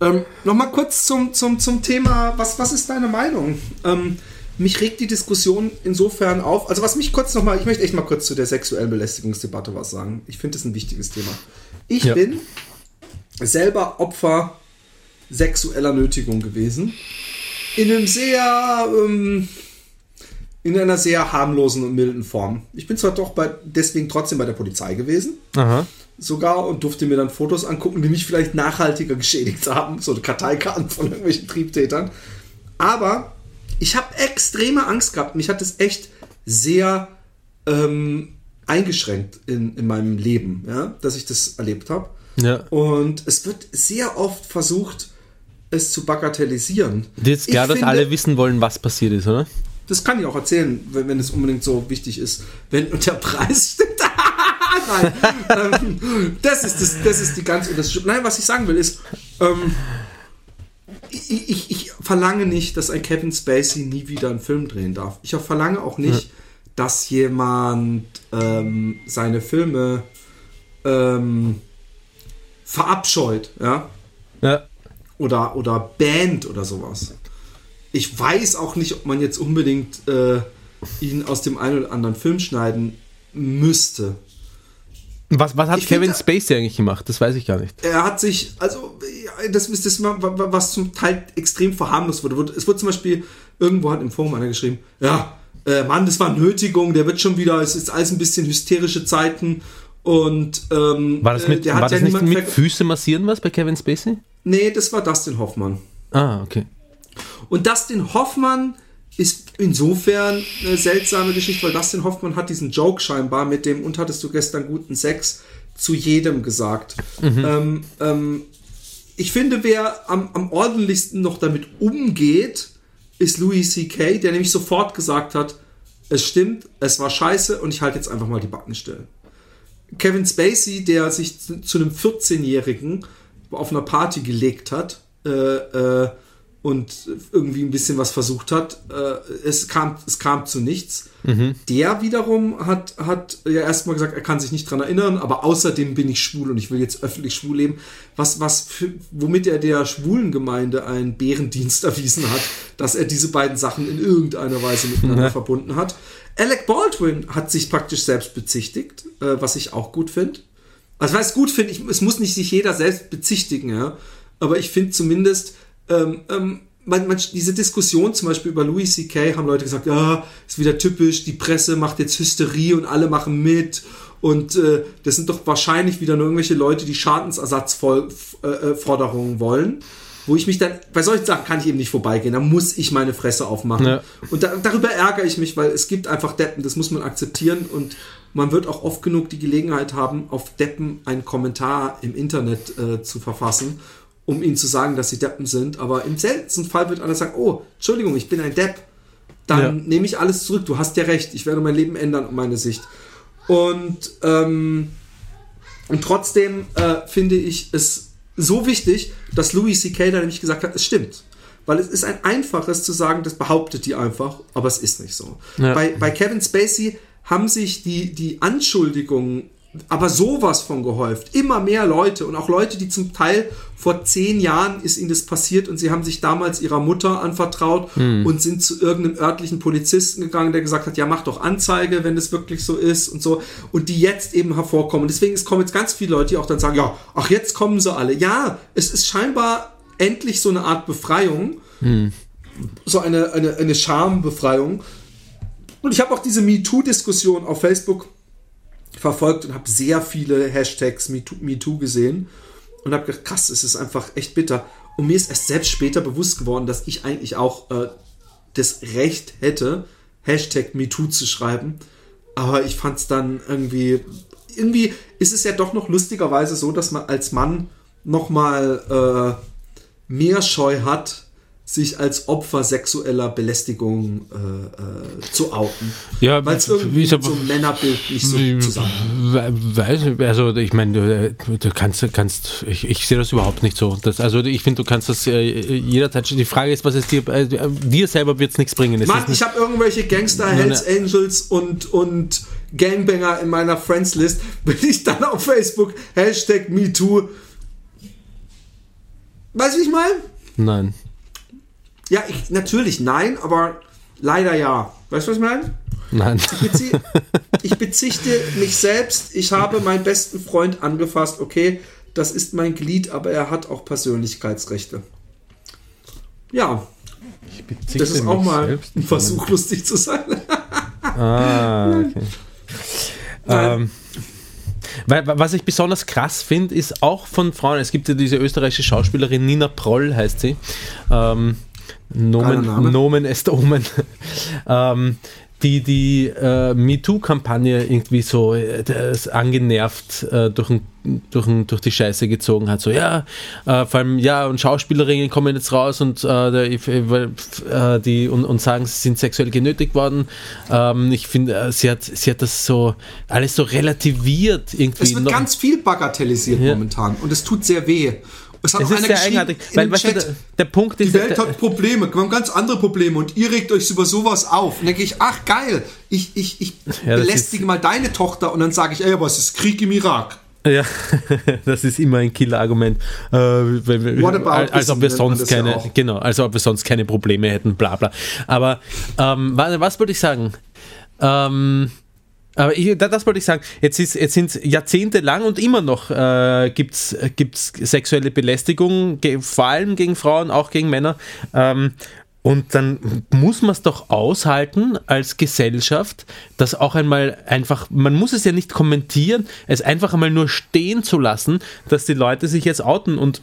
Ähm, Nochmal kurz zum, zum, zum Thema, was, was ist deine Meinung? Ähm, mich regt die Diskussion insofern auf. Also was mich kurz nochmal, ich möchte echt mal kurz zu der sexuellen Belästigungsdebatte was sagen. Ich finde das ein wichtiges Thema. Ich Ja. bin selber Opfer sexueller Nötigung gewesen. In einem sehr, ähm, in einer sehr harmlosen und milden Form. Ich bin zwar doch bei, deswegen trotzdem bei der Polizei gewesen Aha. sogar und durfte mir dann Fotos angucken, die mich vielleicht nachhaltiger geschädigt haben, so Karteikarten von irgendwelchen Triebtätern. Aber ich habe extreme Angst gehabt. Mich hat es echt sehr ähm, eingeschränkt in, in meinem Leben, ja, dass ich das erlebt habe. Ja. Und es wird sehr oft versucht, es zu bagatellisieren. Ist klar, dass alle wissen wollen, was passiert ist, oder? das kann ich auch erzählen, wenn, wenn es unbedingt so wichtig ist. Wenn und der Preis stimmt. Nein, ähm, das ist das, das ist die ganz unterschiedliche. Nein, was ich sagen will ist, ähm, ich, ich, ich verlange nicht, dass ein Kevin Spacey nie wieder einen Film drehen darf. Ich verlange auch nicht, dass jemand ähm, seine Filme ähm, verabscheut, ja Ja. oder, oder Band oder sowas. Ich weiß auch nicht, ob man jetzt unbedingt äh, ihn aus dem einen oder anderen Film schneiden müsste. Was, was hat Ich Kevin finde- Spacey eigentlich gemacht? Das weiß ich gar nicht. Er hat sich, also ja, das ist das, wa- wa- was zum Teil extrem verharmlost wurde. Es wurde zum Beispiel, irgendwo hat im Forum einer geschrieben, ja, äh, Mann, das war Nötigung, der wird schon wieder, es ist alles ein bisschen hysterische Zeiten und ähm, War das, äh, mit, der war hat das ja nicht niemand mit Füße massieren was bei Kevin Spacey? Nee, das war Dustin Hoffmann. Ah, okay. Und Dustin Hoffmann ist insofern eine seltsame Geschichte, weil Dustin Hoffmann hat diesen Joke scheinbar mit dem und hattest du gestern guten Sex zu jedem gesagt. Ähm, ähm, ich finde, wer am, am ordentlichsten noch damit umgeht, ist Louis C.K., der nämlich sofort gesagt hat, es stimmt, es war scheiße und ich halte jetzt einfach mal die Backen still. Kevin Spacey, der sich zu, zu einem 14-Jährigen auf einer Party gelegt hat, äh, äh, und irgendwie ein bisschen was versucht hat. Äh, es, kam, es kam zu nichts. Mhm. Der wiederum hat, hat ja erstmal gesagt, er kann sich nicht dran erinnern, aber außerdem bin ich schwul und ich will jetzt öffentlich schwul leben. Was, was für, womit er der schwulen Gemeinde einen Bärendienst erwiesen hat, dass er diese beiden Sachen in irgendeiner Weise miteinander Ja. verbunden hat. Alec Baldwin hat sich praktisch selbst bezichtigt, äh, was ich auch gut finde. Also was ich gut finde, es muss nicht sich jeder selbst bezichtigen, ja. Aber ich finde zumindest, ähm, ähm, man, man, diese Diskussion zum Beispiel über Louis C.K. haben Leute gesagt, ja, ist wieder typisch, die Presse macht jetzt Hysterie und alle machen mit. Und äh, das sind doch wahrscheinlich wieder nur irgendwelche Leute, die Schadensersatzforderungen wollen. Wo ich mich dann, bei solchen Sachen kann ich eben nicht vorbeigehen, da muss ich meine Fresse aufmachen. Ja. Und da, darüber ärgere ich mich, weil es gibt einfach Deppen, das muss man akzeptieren und man wird auch oft genug die Gelegenheit haben, auf Deppen einen Kommentar im Internet äh, zu verfassen, um ihnen zu sagen, dass sie Deppen sind. Aber im seltensten Fall wird einer sagen, oh, Entschuldigung, ich bin ein Depp. Dann Ja. nehme ich alles zurück. Du hast ja recht. Ich werde mein Leben ändern um meine Sicht. Und, ähm, und trotzdem äh, finde ich es so wichtig, dass Louis C.K. da nämlich gesagt hat, es stimmt. Weil es ist ein einfaches zu sagen, das behauptet die einfach, aber es ist nicht so. Ja. Bei, bei Kevin Spacey haben sich die, die Anschuldigungen aber sowas von gehäuft. Immer mehr Leute und auch Leute, die zum Teil vor zehn Jahren ist ihnen das passiert und sie haben sich damals ihrer Mutter anvertraut und sind zu irgendeinem örtlichen Polizisten gegangen, der gesagt hat, ja, mach doch Anzeige, wenn das wirklich so ist und so. Und die jetzt eben hervorkommen. Und deswegen es kommen jetzt ganz viele Leute, die auch dann sagen, ja, ach, jetzt kommen sie alle. Ja, es ist scheinbar endlich so eine Art Befreiung. So eine, eine, eine Schambefreiung. Und ich habe auch diese MeToo-Diskussion auf Facebook verfolgt und habe sehr viele Hashtags MeToo, MeToo gesehen und habe gedacht, krass, es ist einfach echt bitter. Und mir ist erst selbst später bewusst geworden, dass ich eigentlich auch äh, das Recht hätte, Hashtag MeToo zu schreiben. Aber ich fand es dann irgendwie, irgendwie ist es ja doch noch lustigerweise so, dass man als Mann nochmal äh, mehr Scheu hat, sich als Opfer sexueller Belästigung äh, äh, zu outen. Ja, Weil es wie irgendwie mit so einem Männerbild nicht so zusammen. We- Weiß, nicht, also ich meine, du, du kannst, kannst ich, ich sehe das überhaupt nicht so. Das, also ich finde, du kannst das äh, jederzeit. Die Frage ist, was ist dir, äh, dir selber wird es nichts bringen. Es Mann, ich habe irgendwelche Gangster, Hells Angels und, und Gangbanger in meiner Friends-List. Bin ich dann auf Facebook, Hashtag MeToo. Weißt du, wie ich meine? Nein. Ja, ich, natürlich nein, aber leider ja. Weißt du, was ich meine? Nein. Bezie ich bezichte mich selbst. Ich habe meinen besten Freund angefasst. Okay, das ist mein Glied, aber er hat auch Persönlichkeitsrechte. Ja, das ist auch mal ein Versuch, lustig zu sein. Ah, okay. Ähm, was ich besonders krass finde, ist auch von Frauen, es gibt ja diese österreichische Schauspielerin Nina Proll, heißt sie. Ähm, Nomen. Nomen est Omen. ähm, die die äh, MeToo-Kampagne irgendwie so äh, angenervt äh, durch, ein, durch, ein, durch die Scheiße gezogen hat. So, ja, äh, vor allem, ja, und Schauspielerinnen kommen jetzt raus und, äh, äh, die, und, und sagen, sie sind sexuell genötigt worden. Ähm, ich finde, sie, hat, sie hat das so alles so relativiert irgendwie. Es wird noch- ganz viel bagatellisiert Ja. momentan und es tut sehr weh. Es hat es auch ist sehr geschrieben eigenartig, weil weißt Chat, der, der Punkt ist, die Welt hat Probleme, wir haben ganz andere Probleme und ihr regt euch über sowas auf. Und dann denke ich, ach geil, ich, ich, ich Ja, belästige mal deine Tochter und dann sage ich, ey, aber es ist Krieg im Irak. Ja, das ist immer ein Killer-Argument. Äh, als ob wir sonst ja keine, auch. genau, als ob wir sonst keine Probleme hätten, bla bla. Aber ähm, was, was wollte ich sagen? Ähm, aber ich, da- das wollte ich sagen. Jetzt, jetzt sind jahrzehntelang und immer noch äh, gibt es sexuelle Belästigung, vor allem gegen Frauen, auch gegen Männer. Ähm, und dann muss man es doch aushalten als Gesellschaft, dass auch einmal einfach, man muss es ja nicht kommentieren, es einfach einmal nur stehen zu lassen, dass die Leute sich jetzt outen und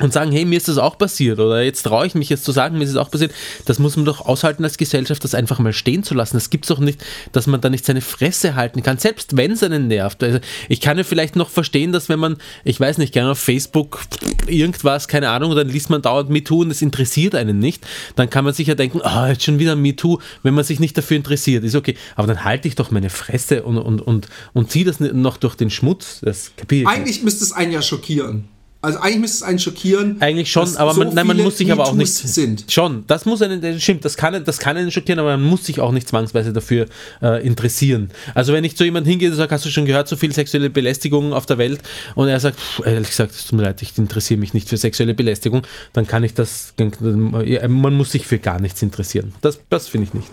und sagen, hey, mir ist das auch passiert oder jetzt traue ich mich jetzt zu sagen, mir ist es auch passiert. Das muss man doch aushalten als Gesellschaft, das einfach mal stehen zu lassen. Das gibt es doch nicht, dass man da nicht seine Fresse halten kann, selbst wenn es einen nervt. Also ich kann ja vielleicht noch verstehen, dass wenn man, ich weiß nicht, gerne auf Facebook irgendwas, keine Ahnung, dann liest man dauernd MeToo und es interessiert einen nicht, dann kann man sich ja denken, ah, jetzt schon wieder MeToo, wenn man sich nicht dafür interessiert, ist okay. Aber dann halte ich doch meine Fresse und, und, und, und ziehe das noch durch den Schmutz. Das. Eigentlich müsste es einen ja schockieren. Also eigentlich müsste es einen schockieren. Eigentlich schon, aber so man, nein, man muss sich aber auch nicht. Sind. Schon, das muss einen, das stimmt, das kann, das kann einen schockieren, aber man muss sich auch nicht zwangsweise dafür äh, interessieren. Also wenn ich zu jemandem hingehe und sage, hast du schon gehört, so viel sexuelle Belästigung auf der Welt und er sagt, pff, ehrlich gesagt, es tut mir leid, ich interessiere mich nicht für sexuelle Belästigung, dann kann ich das, man muss sich für gar nichts interessieren. Das, das finde ich nicht.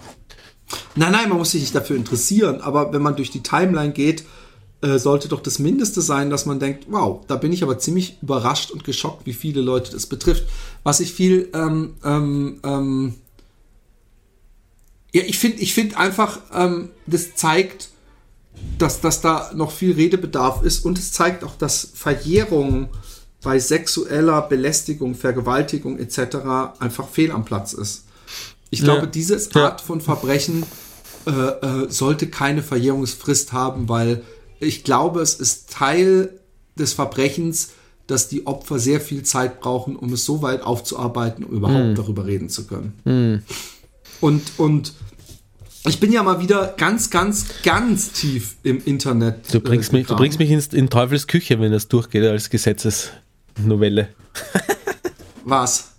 Nein, nein, man muss sich nicht dafür interessieren, aber wenn man durch die Timeline geht, äh, sollte doch das Mindeste sein, dass man denkt, wow, da bin ich aber ziemlich überrascht und geschockt, wie viele Leute das betrifft. Was ich viel, ähm, ähm, ähm, ja, ich finde, ich finde einfach, ähm, das zeigt, dass, dass da noch viel Redebedarf ist und es zeigt auch, dass Verjährung bei sexueller Belästigung, Vergewaltigung etc. einfach fehl am Platz ist. Ich glaube, Ja. diese. Art von Verbrechen äh, äh, sollte keine Verjährungsfrist haben, weil ich glaube, es ist Teil des Verbrechens, dass die Opfer sehr viel Zeit brauchen, um es so weit aufzuarbeiten, um überhaupt Hm. darüber reden zu können. Und, und ich bin ja mal wieder ganz, ganz, ganz tief im Internet. Du bringst, äh, mich, du bringst mich ins, in Teufels Küche, wenn das durchgeht als Gesetzesnovelle. Was?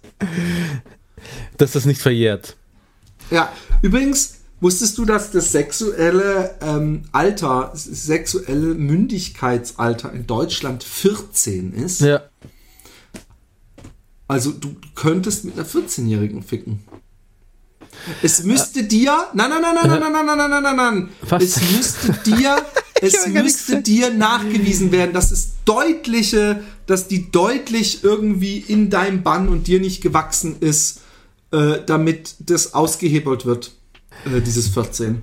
Dass das nicht verjährt. Ja, übrigens wusstest du, dass das sexuelle ähm, Alter, das sexuelle Mündigkeitsalter in Deutschland 14 ist? Ja. Also du könntest mit einer 14-Jährigen ficken. Es müsste dir, nein, nein, nein, nein, nein, nein, nein, nein, nein, nein, nein, Was? es müsste dir, es müsste dir nachgewiesen werden, dass es deutliche, dass die deutlich irgendwie in deinem Bann und dir nicht gewachsen ist, äh, damit das ausgehebelt wird, dieses 14.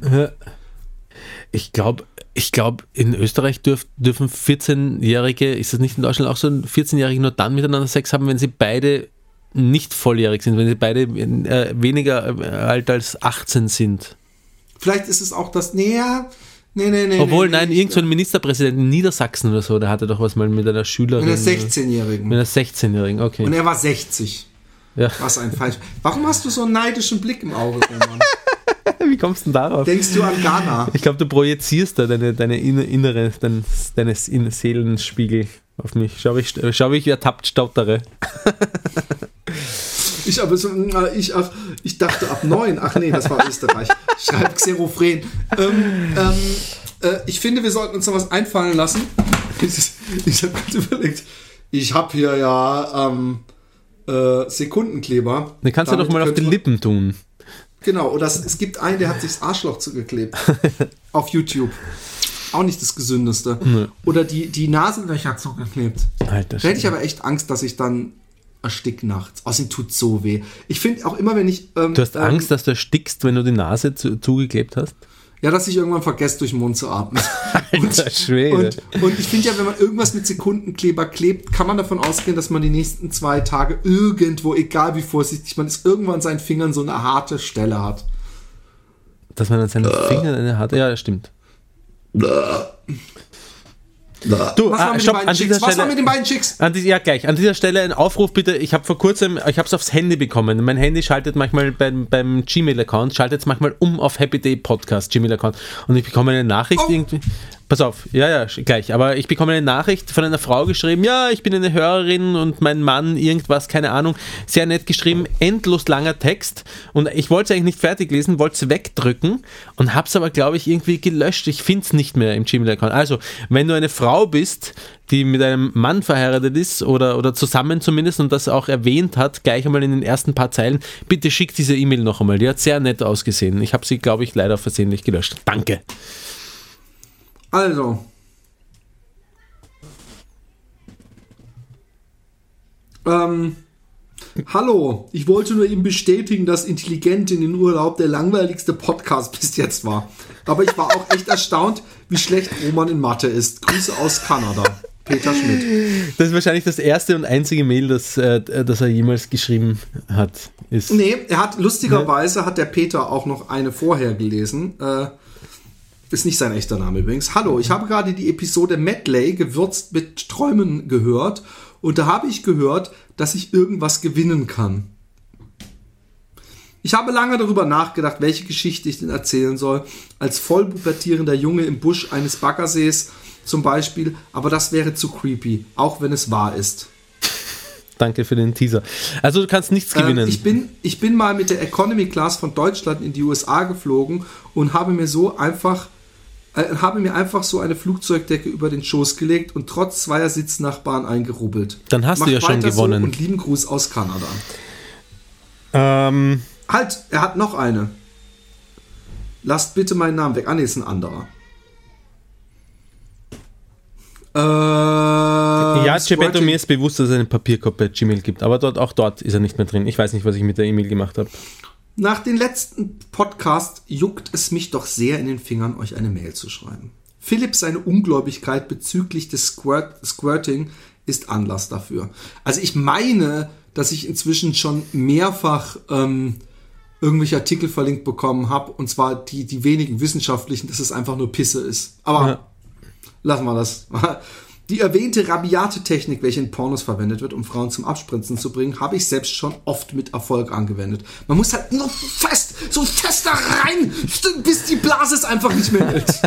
Ich glaube, ich glaube, in Österreich dürf, dürfen 14-Jährige, ist das nicht in Deutschland auch so, 14-Jährige nur dann miteinander Sex haben, wenn sie beide nicht volljährig sind, wenn sie beide äh, weniger äh, alt als 18 sind. Vielleicht ist es auch das, ja, nee, nee, nee. Obwohl, nein, nee, irgend so ein Ministerpräsident in Niedersachsen oder so, der hatte doch was mal mit einer Schülerin. Mit einer 16-Jährigen. Mit einer 16-Jährigen, okay. Und er war 60. Ja. Was ein falsch. Warum hast du so einen neidischen Blick im Auge, Roman? Wie kommst du denn darauf? Denkst du an Ghana? Ich glaube, du projizierst da deine, deine inne- innere, dein, deines in Seelenspiegel auf mich. Schau, wie ich, schau, wie ich ertappt stottere. Ich aber so, äh, ich, ach, ich dachte ab neun. Ach nee, das war Österreich. Schreibt Xerophren. Ähm, ähm, äh, ich finde, wir sollten uns noch was einfallen lassen. Ich, habe gerade überlegt, ich habe hier ja ähm, äh, Sekundenkleber. Dann kannst du Damit doch mal auf die Lippen tun. Genau, oder es, es gibt einen, der hat sich das Arschloch zugeklebt. auf YouTube. Auch nicht das Gesündeste. Oder die, die Nasenlöcher zugeklebt. Alter, Da hätte ich aber echt Angst, dass ich dann erstick nachts. Außerdem tut so weh. Ich finde auch immer, wenn ich. Ähm, Du hast ähm, Angst, dass du erstickst, wenn du die Nase zu, zugeklebt hast? Ja, dass ich irgendwann vergesse, durch den Mund zu atmen. Alter Schwede. Und, und ich finde ja, wenn man irgendwas mit Sekundenkleber klebt, kann man davon ausgehen, dass man die nächsten zwei Tage irgendwo, egal wie vorsichtig man ist, irgendwann an seinen Fingern so eine harte Stelle hat. Dass man an seinen Fingern eine hat. Ja, stimmt. Du, Was war ah, mit stopp, den beiden an Chicks? dieser Was war Stelle. mit den beiden Chicks? An die, ja, gleich. An dieser Stelle ein Aufruf bitte. Ich habe vor kurzem, ich habe es aufs Handy bekommen. Mein Handy schaltet manchmal beim, beim Gmail-Account, schaltet es manchmal um auf Happy Day Podcast, Gmail-Account. Und ich bekomme eine Nachricht Oh. irgendwie. Pass auf, ja, ja, gleich. Aber ich bekomme eine Nachricht von einer Frau geschrieben, ja, ich bin eine Hörerin und mein Mann, irgendwas, keine Ahnung. Sehr nett geschrieben, endlos langer Text. Und ich wollte es eigentlich nicht fertig lesen, wollte es wegdrücken und habe es aber, glaube ich, irgendwie gelöscht. Ich finde es nicht mehr im Gmail-Account. Also, wenn du eine Frau bist, die mit einem Mann verheiratet ist oder, oder zusammen zumindest und das auch erwähnt hat, gleich einmal in den ersten paar Zeilen, bitte schick diese E-Mail noch einmal. Die hat sehr nett ausgesehen. Ich habe sie, glaube ich, leider versehentlich gelöscht. Danke. Also. Ähm, hallo, ich wollte nur eben bestätigen, dass Intelligent in den Urlaub der langweiligste Podcast bis jetzt war. Aber ich war auch echt erstaunt, wie schlecht Roman in Mathe ist. Grüße aus Kanada. Peter Schmidt. Das ist wahrscheinlich das erste und einzige Mail, das, äh, das er jemals geschrieben hat. Ist. Nee, er hat lustigerweise hat der Peter auch noch eine vorher gelesen. Äh, ist nicht sein echter Name übrigens. Hallo, ich habe gerade die Episode Medley gewürzt mit Träumen gehört und da habe ich gehört, dass ich irgendwas gewinnen kann. Ich habe lange darüber nachgedacht, welche Geschichte ich denn erzählen soll. Als vollpubertierender Junge im Busch eines Baggersees zum Beispiel, aber das wäre zu creepy, auch wenn es wahr ist. Danke für den Teaser. Also du kannst nichts Ähm, gewinnen. ich, bin, ich bin mal mit der Economy Class von Deutschland in die USA geflogen und habe mir so einfach habe mir einfach so eine Flugzeugdecke über den Schoß gelegt und trotz zweier Sitznachbarn eingerubbelt. Dann hast du Macht ja schon gewonnen. So und lieben Gruß aus Kanada. ähm, Halt, er hat noch eine. Lasst bitte meinen Namen weg. Ah, nee, ist ein anderer. Äh, ja, Squirting- mir ist bewusst, dass es einen Papierkorb bei Gmail gibt, aber dort, auch dort ist er nicht mehr drin. Ich weiß nicht, was ich mit der E-Mail gemacht habe. Nach den letzten Podcast juckt es mich doch sehr in den Fingern, euch eine Mail zu schreiben. Philipp seine Ungläubigkeit bezüglich des Squirt Squirting ist Anlass dafür. Also ich meine, dass ich inzwischen schon mehrfach ähm, irgendwelche Artikel verlinkt bekommen habe, und zwar die, die wenigen wissenschaftlichen, dass es einfach nur Pisse ist. Aber Ja. lassen wir das. Die erwähnte rabiate Technik, welche in Pornos verwendet wird, um Frauen zum Abspritzen zu bringen, habe ich selbst schon oft mit Erfolg angewendet. Man muss halt nur fest, so fest da rein, bis die Blase es einfach nicht mehr hält.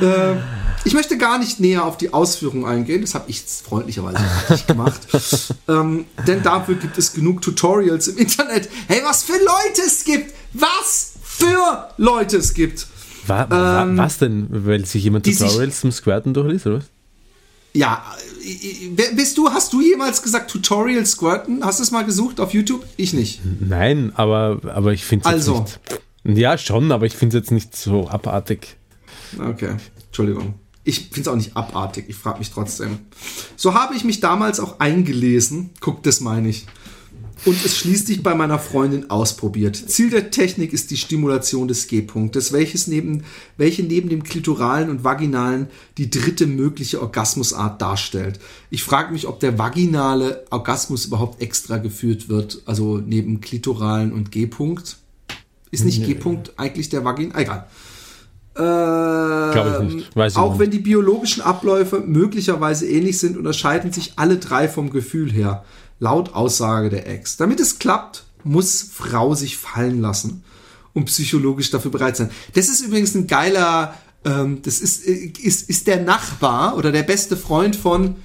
äh, ich möchte gar nicht näher auf die Ausführung eingehen, das habe ich freundlicherweise nicht gemacht. ähm, denn dafür gibt es genug Tutorials im Internet. Hey, was für Leute es gibt! Was für Leute es gibt! Wa wa was denn? Weil sich jemand Ähm, die sich- Tutorials zum Squirten durchliest, oder was? Ja, bist du? Hast du jemals gesagt Tutorial Squirten? Hast du es mal gesucht auf YouTube? Ich nicht. Nein, aber, aber ich finde es Also. jetzt nicht. Ja, schon, aber ich finde es jetzt nicht so abartig. Okay, Entschuldigung. Ich finde es auch nicht abartig, ich frage mich trotzdem. So habe ich mich damals auch eingelesen. Guck, das meine ich. Und es schließlich bei meiner Freundin ausprobiert. Ziel der Technik ist die Stimulation des G-Punktes, welches neben, welche neben dem klitoralen und vaginalen die dritte mögliche Orgasmusart darstellt. Ich frage mich, ob der vaginale Orgasmus überhaupt extra geführt wird, also neben klitoralen und G-Punkt. Ist nicht G-Punkt eigentlich der Vagin? Egal. Glaube ich nicht. Weiß ich Ähm, auch nicht. wenn die biologischen Abläufe möglicherweise ähnlich sind, unterscheiden sich alle drei vom Gefühl her, laut Aussage der Ex. Damit es klappt, muss Frau sich fallen lassen und psychologisch dafür bereit sein. Das ist übrigens ein geiler, ähm, das ist, äh, ist, ist der Nachbar oder der beste Freund von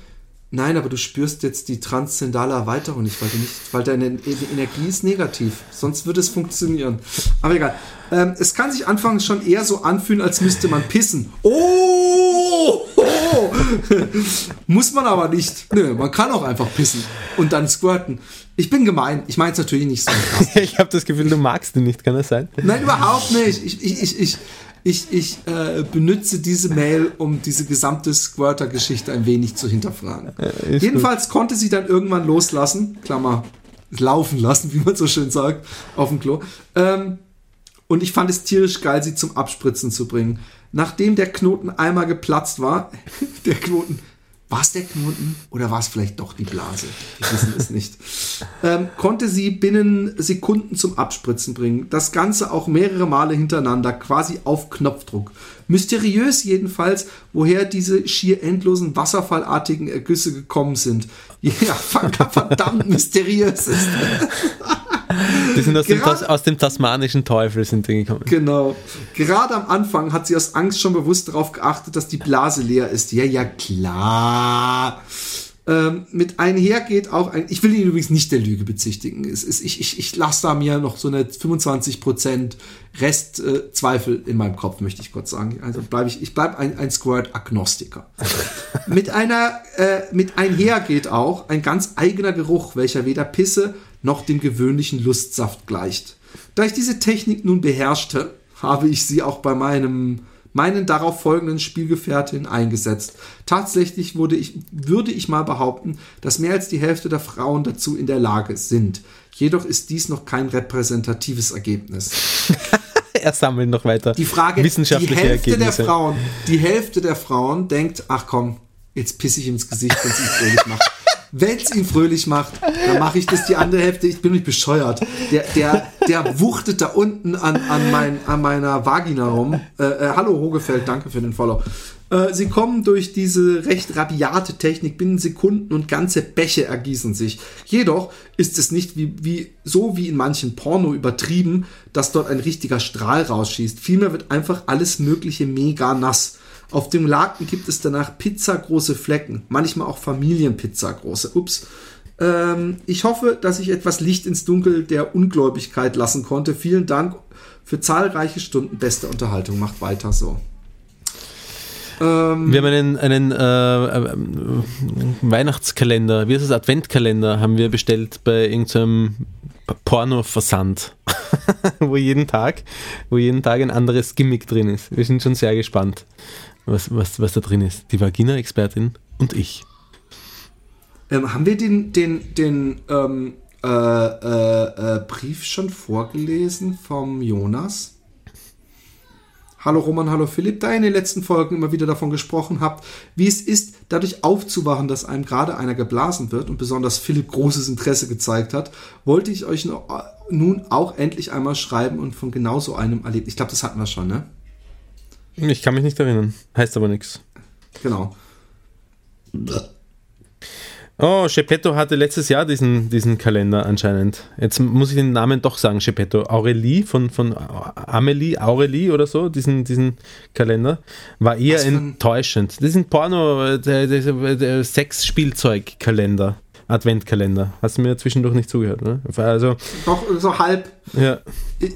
Nein, aber du spürst jetzt die transzendale Erweiterung nicht, weil, du nicht, weil deine Energie ist negativ. Sonst würde es funktionieren. Aber egal. Ähm, es kann sich anfangs schon eher so anfühlen, als müsste man pissen. Oh! oh. Muss man aber nicht. Nö, man kann auch einfach pissen und dann squirten. Ich bin gemein. Ich meine es natürlich nicht so. Ich habe das Gefühl, du magst ihn nicht, kann das sein? Nein, überhaupt nicht. Ich, ich, ich, ich, ich, ich äh, benutze diese Mail, um diese gesamte Squirter-Geschichte ein wenig zu hinterfragen. ist Jedenfalls konnte sie dann irgendwann loslassen, Klammer, laufen lassen, wie man so schön sagt, auf dem Klo. Ähm, und ich fand es tierisch geil, sie zum Abspritzen zu bringen. Nachdem der Knoten einmal geplatzt war, der Knoten, war es der Knoten oder war es vielleicht doch die Blase? Wir wissen es nicht. Ähm, konnte sie binnen Sekunden zum Abspritzen bringen. Das Ganze auch mehrere Male hintereinander, quasi auf Knopfdruck. Mysteriös jedenfalls, woher diese schier endlosen wasserfallartigen Ergüsse gekommen sind. Ja, verdammt mysteriös ist. Die sind aus dem, aus dem tasmanischen Teufel sind die gekommen. Genau. Gerade am Anfang hat sie aus Angst schon bewusst darauf geachtet, dass die Blase leer ist. Ja, ja, klar. Ähm, mit einher geht auch ein, ich will ihn übrigens nicht der Lüge bezichtigen. Es ist, ich, ich, ich lasse da mir noch so eine 25% Restzweifel äh, Zweifel in meinem Kopf, möchte ich kurz sagen. Also bleibe ich, ich bleibe ein, ein Squirt-Agnostiker. mit einer, äh, mit einher geht auch ein ganz eigener Geruch, welcher weder Pisse noch dem gewöhnlichen Lustsaft gleicht. Da ich diese Technik nun beherrschte, habe ich sie auch bei meinem meinen darauf folgenden Spielgefährtin eingesetzt. Tatsächlich wurde ich, würde ich mal behaupten, dass mehr als die Hälfte der Frauen dazu in der Lage sind. Jedoch ist dies noch kein repräsentatives Ergebnis. Er sammelt noch weiter Die Frage, die Hälfte der Ergebnisse. Frauen, die Hälfte der Frauen denkt, ach komm, jetzt pisse ich ihm ins Gesicht, wenn es ihn fröhlich macht. Wenn es ihn fröhlich macht, dann mache ich das die andere Hälfte, ich bin nicht bescheuert. Der, der, der wuchtet da unten an, an, mein, an meiner Vagina rum. Äh, äh, hallo Hogefeld, danke für den Follow. Äh, sie kommen durch diese recht rabiate Technik binnen Sekunden und ganze Bäche ergießen sich. Jedoch ist es nicht wie, wie so wie in manchen Porno übertrieben, dass dort ein richtiger Strahl rausschießt. Vielmehr wird einfach alles Mögliche mega nass. Auf dem Laken gibt es danach Pizza große Flecken, manchmal auch Familienpizza große. Ups. Ähm, ich hoffe, dass ich etwas Licht ins Dunkel der Ungläubigkeit lassen konnte. Vielen Dank für zahlreiche Stunden beste Unterhaltung. Macht weiter so. Ähm, wir haben einen, einen äh, äh, Weihnachtskalender, wie ist es, Adventkalender haben wir bestellt bei irgendeinem Porno-Versand, wo jeden Tag, wo jeden Tag ein anderes Gimmick drin ist. Wir sind schon sehr gespannt, was, was, was da drin ist. Die Vagina-Expertin und ich. Ähm, haben wir den, den, den ähm, äh, äh, äh Brief schon vorgelesen vom Jonas? Hallo Roman, hallo Philipp, da ihr in den letzten Folgen immer wieder davon gesprochen habt, wie es ist, dadurch aufzuwachen, dass einem gerade einer geblasen wird und besonders Philipp großes Interesse gezeigt hat, wollte ich euch nun auch endlich einmal schreiben und von genauso einem erlebt. Ich glaube, das hatten wir schon, ne? Ich kann mich nicht erinnern. Heißt aber nichts. Genau. Oh, Geppetto hatte letztes Jahr diesen, diesen Kalender anscheinend. Jetzt muss ich den Namen doch sagen, Geppetto. Aurelie von, von Amelie, Aurelie oder so, diesen, diesen Kalender. War eher enttäuschend. Das ist ein Porno, der, der, der Sex-Spielzeug-Kalender. Adventkalender. Hast du mir zwischendurch nicht zugehört, ne? Also, doch, so halb. Ja. Ich,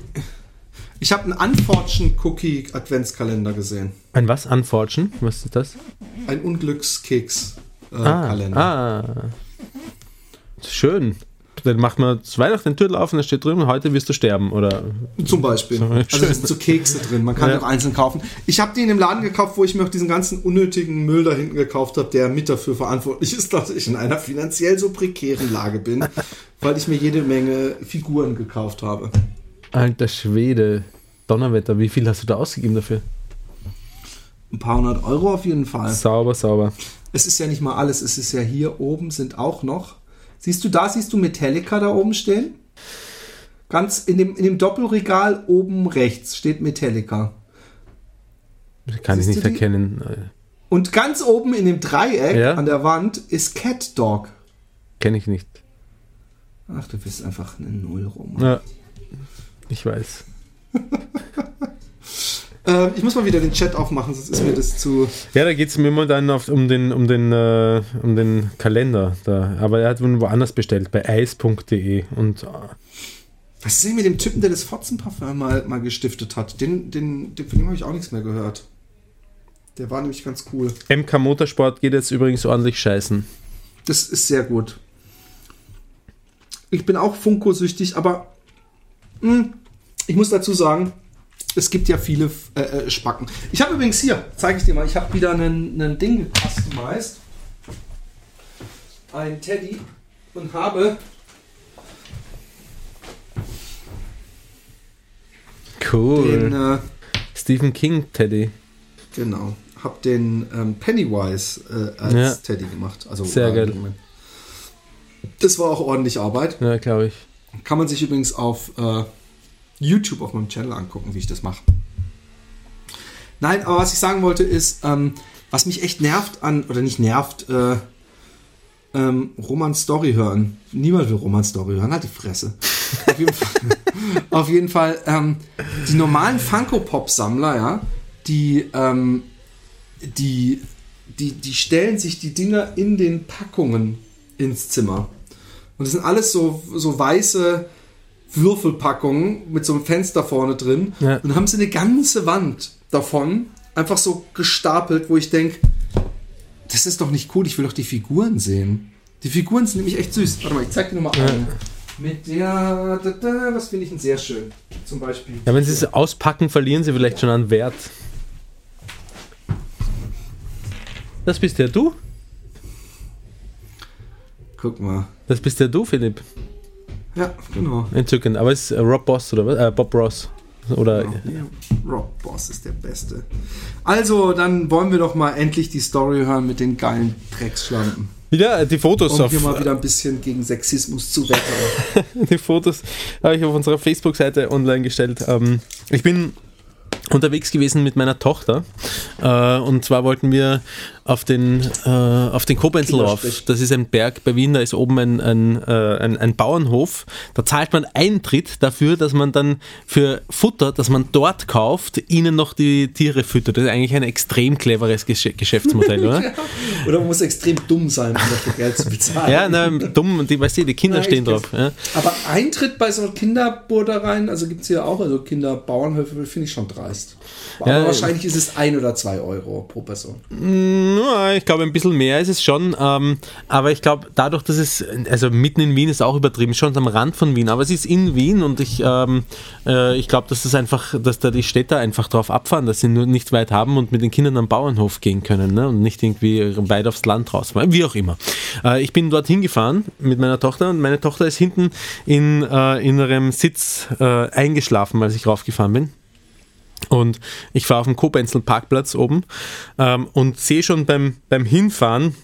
ich habe einen Unfortune-Cookie-Adventskalender gesehen. Ein was? Unfortune? Was ist das? Ein Unglückskeks äh, ah, Kalender. Ah, schön. Dann macht man zu Weihnachten den Türtel auf und da steht drin, heute wirst du sterben, oder? Zum Beispiel. So, also da sind so Kekse drin, man kann ja. die auch einzeln kaufen. Ich habe die in dem Laden gekauft, wo ich mir auch diesen ganzen unnötigen Müll da hinten gekauft habe, der mit dafür verantwortlich ist, dass ich in einer finanziell so prekären Lage bin, weil ich mir jede Menge Figuren gekauft habe. Alter Schwede, Donnerwetter, wie viel hast du da ausgegeben dafür? Ein paar hundert Euro auf jeden Fall. Sauber, sauber es ist ja nicht mal alles, es ist ja hier oben sind auch noch. Siehst du, da siehst du Metallica da oben stehen? Ganz in dem, in dem Doppelregal oben rechts steht Metallica. Kann siehst ich nicht erkennen. Und ganz oben in dem Dreieck ja? an der Wand ist Cat Dog. Kenne ich nicht. Ach, du bist einfach eine Null rum. Ja, ich weiß. Äh, ich muss mal wieder den Chat aufmachen, sonst ist mir das zu. Ja, da geht es mir immer dann auf, um, den, um, den, äh, um den Kalender. Da. Aber er hat woanders bestellt, bei eis.de. Und. Äh, was ist denn mit dem Typen, der das Fotzenparfum mal, mal gestiftet hat? Den, den, den, von dem habe ich auch nichts mehr gehört. Der war nämlich ganz cool. MK Motorsport geht jetzt übrigens ordentlich scheißen. Das ist sehr gut. Ich bin auch Funko-süchtig, aber mh, hm, ich muss dazu sagen, es gibt ja viele äh, äh, Spacken. Ich habe übrigens hier, zeige ich dir mal, ich habe wieder ein Ding gecustomized. Ein Teddy und habe Cool. Den, äh, Stephen King Teddy. Genau. Hab den ähm, Pennywise äh, als ja. Teddy gemacht. Also, Sehr geil. Das war auch ordentlich Arbeit. Ja, glaube ich. Kann man sich übrigens auf äh, YouTube auf meinem Channel angucken, wie ich das mache. Nein, aber was ich sagen wollte ist, ähm, was mich echt nervt an, oder nicht nervt, äh, ähm, Roman Story hören. Niemand will Roman Story hören, halt die Fresse. Auf jeden Fall, auf jeden Fall ähm, die normalen Funko-Pop-Sammler, ja, die, ähm, die, die, die stellen sich die Dinger in den Packungen ins Zimmer. Und das sind alles so, so weiße Würfelpackungen mit so einem Fenster vorne drin. Ja. Und dann haben sie eine ganze Wand davon einfach so gestapelt, wo ich denke, das ist doch nicht cool, ich will doch die Figuren sehen. Die Figuren sind nämlich echt süß. Warte mal, ich zeig dir nochmal ja. eine. Mit der, da, da, was finde ich denn sehr schön. Zum Beispiel. Ja, wenn sie es auspacken, verlieren sie vielleicht schon an Wert. Das bist ja du. Guck mal. Das bist ja du, Philipp. Ja, genau. Entzückend. Aber es ist äh, Rob Boss oder was? Äh, Bob Ross. Oder genau. ja. Rob Boss ist der Beste. Also, dann wollen wir doch mal endlich die Story hören mit den geilen Drecksschlampen. Ja, die Fotos um auf. hier mal wieder ein bisschen gegen Sexismus zu wettern. die Fotos habe ich auf unserer Facebook-Seite online gestellt. Ähm, ich bin unterwegs gewesen mit meiner Tochter. Äh, und zwar wollten wir auf den, äh, auf den Kobenzlauf. Das ist ein Berg bei Wien, da ist oben ein, ein, äh, ein, ein, Bauernhof. Da zahlt man Eintritt dafür, dass man dann für Futter, das man dort kauft, ihnen noch die Tiere füttert. Das ist eigentlich ein extrem cleveres Gesch Geschäftsmodell, oder? oder man muss extrem dumm sein, um dafür Geld zu bezahlen. Ja, na, dumm, die, weißt du, die Kinder Nein, stehen drauf. Ja. Aber Eintritt bei so einer Kinderburdereien, also gibt es hier auch, also Kinderbauernhöfe, finde ich schon dreist. Aber ja, wahrscheinlich ist es ein oder zwei Euro pro Person. Ich glaube, ein bisschen mehr ist es schon. Ähm, aber ich glaube, dadurch, dass es, also mitten in Wien ist auch übertrieben, schon am Rand von Wien, aber es ist in Wien und ich, ähm, äh, ich glaube, dass das einfach, dass da die Städter einfach drauf abfahren, dass sie nur nicht weit haben und mit den Kindern am Bauernhof gehen können ne? und nicht irgendwie weit aufs Land raus. Wie auch immer. Äh, ich bin dorthin gefahren mit meiner Tochter und meine Tochter ist hinten in äh, innerem Sitz äh, eingeschlafen, als ich raufgefahren bin. Und ich fahre auf dem Kobenzel Parkplatz oben ähm, und sehe schon beim, beim Hinfahren,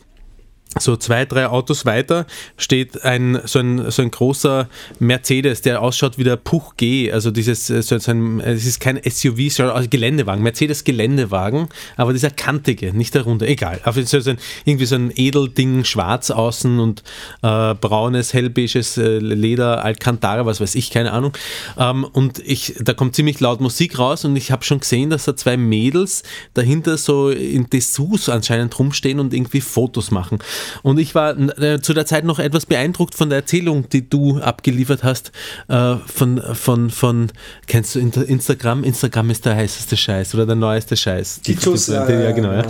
so zwei, drei Autos weiter steht ein so, ein so ein großer Mercedes, der ausschaut wie der Puch G. Also dieses, so, so ein, es ist kein SUV, sondern also Geländewagen, Mercedes Geländewagen, aber dieser kantige, nicht der runde. Egal. Auf so ein, irgendwie so ein Edelding, schwarz außen und äh, braunes, hellbeiges äh, Leder, Alcantara, was weiß ich, keine Ahnung. Ähm, und ich, da kommt ziemlich laut Musik raus und ich habe schon gesehen, dass da zwei Mädels dahinter so in Dessous anscheinend rumstehen und irgendwie Fotos machen. Und ich war äh, zu der Zeit noch etwas beeindruckt von der Erzählung, die du abgeliefert hast, äh, von, von, von, kennst du Instagram? Instagram ist der heißeste Scheiß oder der neueste Scheiß. Die Tuss, ja, ja, genau. Ja.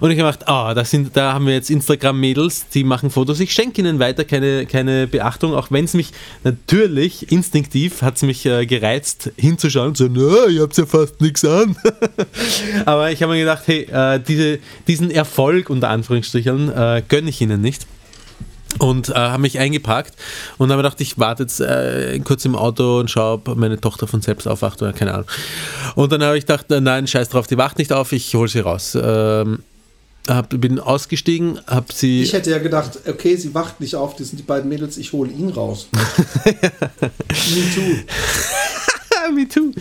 Und ich habe gedacht, ah, da, sind, da haben wir jetzt Instagram-Mädels, die machen Fotos. Ich schenke ihnen weiter keine, keine Beachtung, auch wenn es mich natürlich instinktiv hat es mich äh, gereizt, hinzuschauen und zu sagen, na, ihr habt ja fast nichts an. Aber ich habe mir gedacht, hey, diese, diesen Erfolg unter Anführungsstrichen äh, gönne ich ich ihnen nicht und äh, habe mich eingepackt und habe gedacht, ich warte jetzt äh, kurz im Auto und schaue, ob meine Tochter von selbst aufwacht oder keine Ahnung. Und dann habe ich gedacht, äh, nein, scheiß drauf, die wacht nicht auf, ich hole sie raus. Ähm, hab, bin ausgestiegen, habe sie. Ich hätte ja gedacht, okay, sie wacht nicht auf, das sind die beiden Mädels, ich hole ihn raus. Me too. Me too.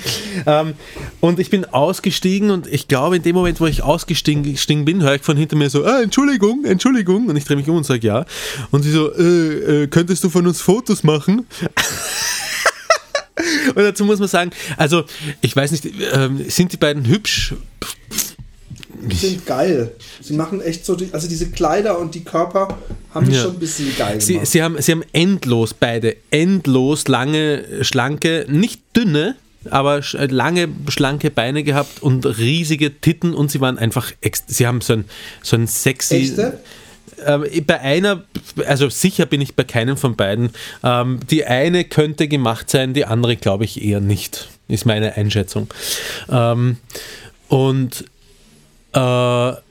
Ähm, und ich bin ausgestiegen und ich glaube, in dem Moment, wo ich ausgestiegen bin, höre ich von hinter mir so, ah, Entschuldigung, Entschuldigung. Und ich drehe mich um und sage ja. Und sie so, äh, äh, könntest du von uns Fotos machen? und dazu muss man sagen, also ich weiß nicht, äh, sind die beiden hübsch? Die sind geil. Sie machen echt so, also diese Kleider und die Körper haben mich ja. schon ein bisschen geil gemacht. Sie, sie, haben, sie haben endlos beide, endlos lange, schlanke, nicht dünne, aber äh, lange, schlanke Beine gehabt und riesige Titten und sie waren einfach, sie haben so ein, so ein sexy... Echte? Ähm, bei einer, also sicher bin ich bei keinem von beiden. Ähm, die eine könnte gemacht sein, die andere glaube ich eher nicht, ist meine Einschätzung. Ähm, und äh,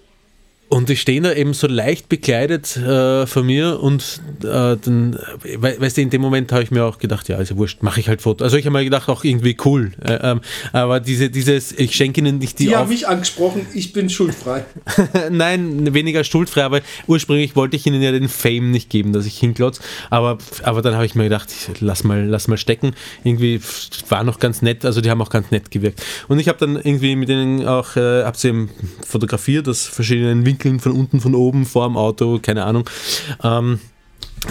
und die stehen da eben so leicht bekleidet äh, von mir und äh, dann, we weißt du, in dem Moment habe ich mir auch gedacht, ja, also wurscht, mache ich halt Foto. Also ich habe mir gedacht, auch irgendwie cool. Äh, aber diese, dieses, ich schenke ihnen nicht die. Die haben mich angesprochen, ich bin schuldfrei. Nein, weniger schuldfrei, aber ursprünglich wollte ich ihnen ja den Fame nicht geben, dass ich hinklotz. Aber, aber dann habe ich mir gedacht, lass mal, lass mal stecken. Irgendwie war noch ganz nett, also die haben auch ganz nett gewirkt. Und ich habe dann irgendwie mit denen auch, äh, habe sie fotografiert aus verschiedenen Winkeln Winkeln, von unten, von oben, vor dem Auto, keine Ahnung. Ähm,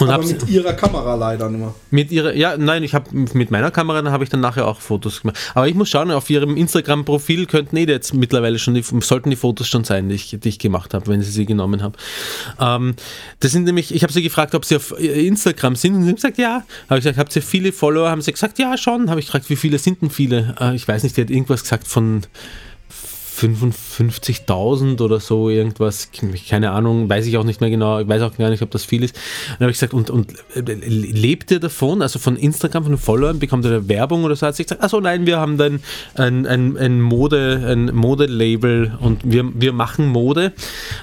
und Aber mit ihrer Kamera leider nur. Mit ihrer, ja, nein, ich habe mit meiner Kamera habe ich dann nachher auch Fotos gemacht. Aber ich muss schauen, auf ihrem Instagram-Profil könnten eh jetzt mittlerweile schon die, sollten die Fotos schon sein, die ich, die ich gemacht habe, wenn sie sie genommen habe. Ähm, das sind nämlich, ich habe sie gefragt, ob sie auf Instagram sind und sie haben gesagt, ja. Habe ich gesagt, habt ihr viele Follower? Haben sie gesagt, ja, schon. Habe ich gefragt, wie viele sind denn viele? Äh, ich weiß nicht, die hat irgendwas gesagt von 55.000 oder so irgendwas, keine Ahnung, weiß ich auch nicht mehr genau, ich weiß auch gar nicht, ob das viel ist. dann habe ich gesagt, und, und äh, lebt ihr davon, also von Instagram, von den Followern, bekommt ihr da Werbung oder so? Hat sie gesagt, achso, nein, wir haben dann ein, ein, ein Mode, ein Modelabel und wir, wir machen Mode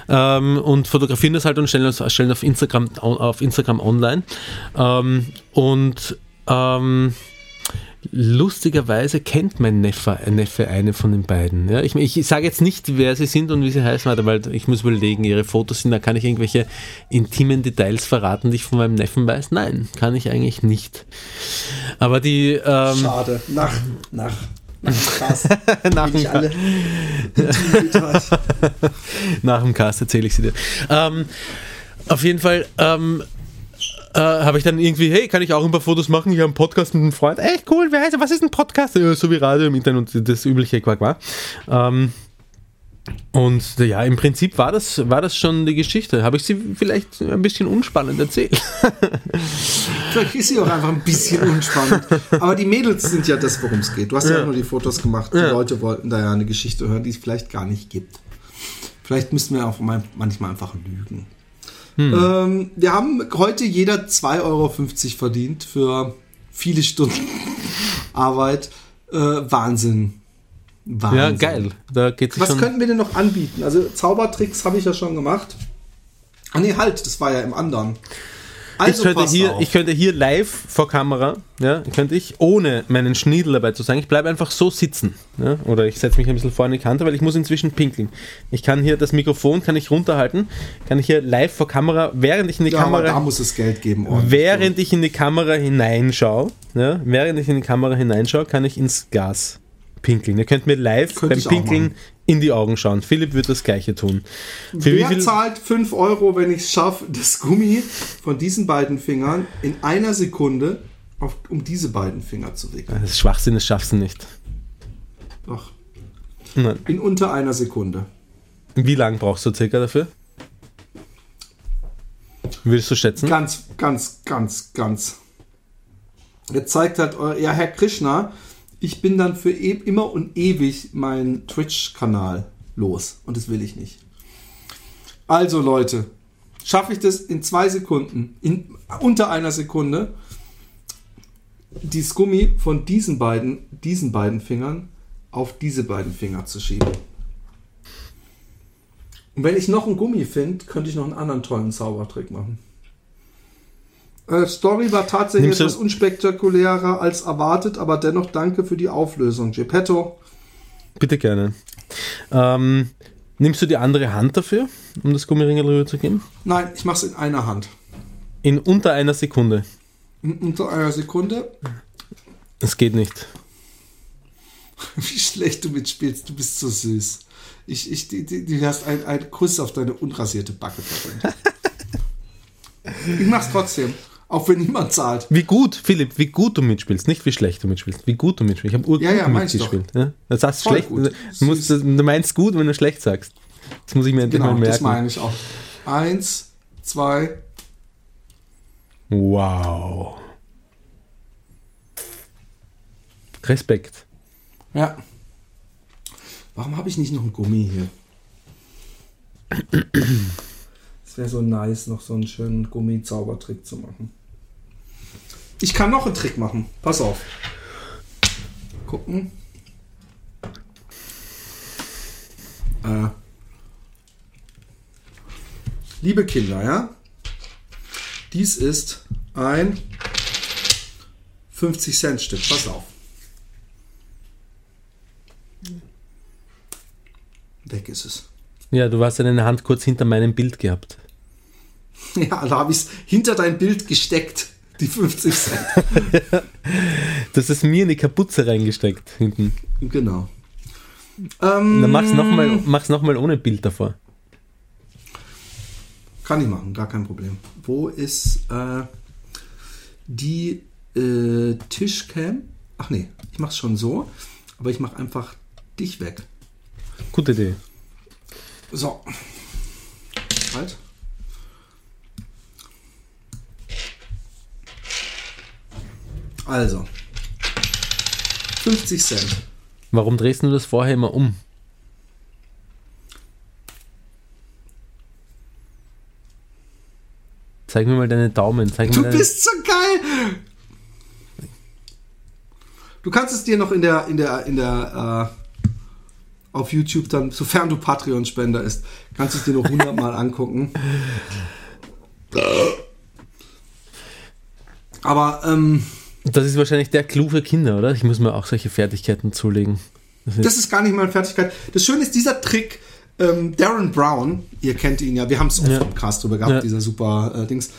ähm, und fotografieren das halt und stellen, stellen auf Instagram, auf Instagram online. Ähm, und ähm, Lustigerweise kennt mein Neffe, Neffe eine von den beiden. Ja, ich, ich sage jetzt nicht, wer sie sind und wie sie heißen, weil ich muss überlegen, ihre Fotos sind, da kann ich irgendwelche intimen Details verraten, die ich von meinem Neffen weiß. Nein, kann ich eigentlich nicht. Aber die. Ähm, Schade. Nach, nach. Nach dem. Details. nach dem Cast erzähle ich sie dir. Ähm, auf jeden Fall ähm, äh, habe ich dann irgendwie, hey, kann ich auch ein paar Fotos machen? Ich habe einen Podcast mit einem Freund. Echt cool, wer heißt er? Was ist ein Podcast? Ja, so wie Radio im Internet und das übliche Quack war. Ähm, und ja, im Prinzip war das, war das schon die Geschichte. Habe ich sie vielleicht ein bisschen unspannend erzählt? Vielleicht ist sie auch einfach ein bisschen unspannend. Aber die Mädels sind ja das, worum es geht. Du hast ja, Ja. auch nur die Fotos gemacht. Die Ja. Leute wollten da ja eine Geschichte hören, die es vielleicht gar nicht gibt. Vielleicht müssen wir auch mal- manchmal einfach lügen. Hm. Ähm, wir haben heute jeder 2,50 Euro verdient für viele Stunden Arbeit. Äh, Wahnsinn. Wahnsinn. ja, geil. Da geht sich Was schon. könnten wir denn noch anbieten? Also Zaubertricks habe ich ja schon gemacht. Ah nee, halt, das war ja im anderen. Ich, Also könnte pass hier, auf. ich könnte hier live vor Kamera, ja, könnte ich, ohne meinen Schniedel dabei zu sagen, ich bleibe einfach so sitzen. Ja, oder ich setze mich ein bisschen vor in die Kante, weil ich muss inzwischen pinkeln. Ich kann hier das Mikrofon, kann ich runterhalten, kann ich hier live vor Kamera, während ich in die ja, aber da Kamera, muss es Geld geben. während ich in die Kamera hineinschaue, ja, während ich in die Kamera hineinschaue, kann ich ins Gas pinkeln. Ihr könnt mir live Könnte beim Pinkeln in die Augen schauen. Philipp wird das gleiche tun. Für Wer zahlt 5 Euro, wenn ich es schaffe, das Gummi von diesen beiden Fingern in einer Sekunde auf, um diese beiden Finger zu wickeln? Das ist Schwachsinn, das schaffst du nicht. Doch. Nein. In unter einer Sekunde. Wie lange brauchst du circa dafür? Würdest du schätzen? Ganz, ganz, ganz, ganz. Jetzt zeigt halt, ja, Herr Krishna, ich bin dann für e immer und ewig meinen Twitch-Kanal los. Und das will ich nicht. Also, Leute, schaffe ich das in zwei Sekunden, in unter einer Sekunde, dieses Gummi von diesen beiden, diesen beiden Fingern auf diese beiden Finger zu schieben. Und wenn ich noch ein Gummi finde, könnte ich noch einen anderen tollen Zaubertrick machen. Äh, Story war tatsächlich Nimmst etwas unspektakulärer als erwartet, aber dennoch danke für die Auflösung. Geppetto, Bitte gerne. Ähm, nimmst du die andere Hand dafür, um das Gummiringel rüber zu geben? nein, ich mache es in einer Hand. In unter einer Sekunde. In unter einer Sekunde. Es geht nicht. Wie schlecht du mitspielst, du bist so süß. Ich, ich, du hast einen, einen Kuss auf deine unrasierte Backe verdient. ich mach's trotzdem, auch wenn niemand zahlt. Wie gut, Philipp, wie gut du mitspielst, nicht wie schlecht du mitspielst, wie gut du mitspielst. Ich habe urgut Ja, ja, meinst mitgespielt. Ja? Das sagst Voll schlecht. gut. Du, musst, du meinst gut, wenn du schlecht sagst. Das muss ich mir endlich Genau, mal das merken. meine ich auch. Eins, zwei, Wow. Respekt. ja. Warum habe ich nicht noch ein Gummi hier? Es wäre so nice, noch so einen schönen Gummi-Zaubertrick zu machen. Ich kann noch einen Trick machen. Pass auf. Gucken. Äh. Liebe Kinder, ja? Dies ist ein 50 Cent Stück. Pass auf. Weg ist es. Ja, du hast ja deine Hand kurz hinter meinem Bild gehabt. Ja, da habe ich es hinter dein Bild gesteckt. Die 50 Cent. Das ist mir in die Kapuze reingesteckt hinten. genau. Ähm, Dann mach's nochmal mach's noch mal ohne Bild davor. Kann ich machen, gar kein Problem. Wo ist äh, die äh, Tischcam? Ach nee, ich mach's schon so, aber ich mach einfach dich weg. Gute Idee. So. Halt. Also. 50 Cent. Warum drehst du das vorher immer um? Zeig mir mal deine Daumen. Zeig mir Du deine, bist so geil! Du kannst es dir noch in der, in der, in der, äh, auf YouTube dann, sofern du Patreon-Spender ist, kannst du es dir noch hundertmal angucken. Aber, ähm, Das ist wahrscheinlich der Clou für Kinder, oder? Ich muss mir auch solche Fertigkeiten zulegen. Das ist, das ist gar nicht mal Fertigkeit. Das Schöne ist, dieser Trick, ähm, Darren Brown, ihr kennt ihn ja, wir haben es auch Ja. im Podcast drüber gehabt, Ja. dieser super äh, Dings,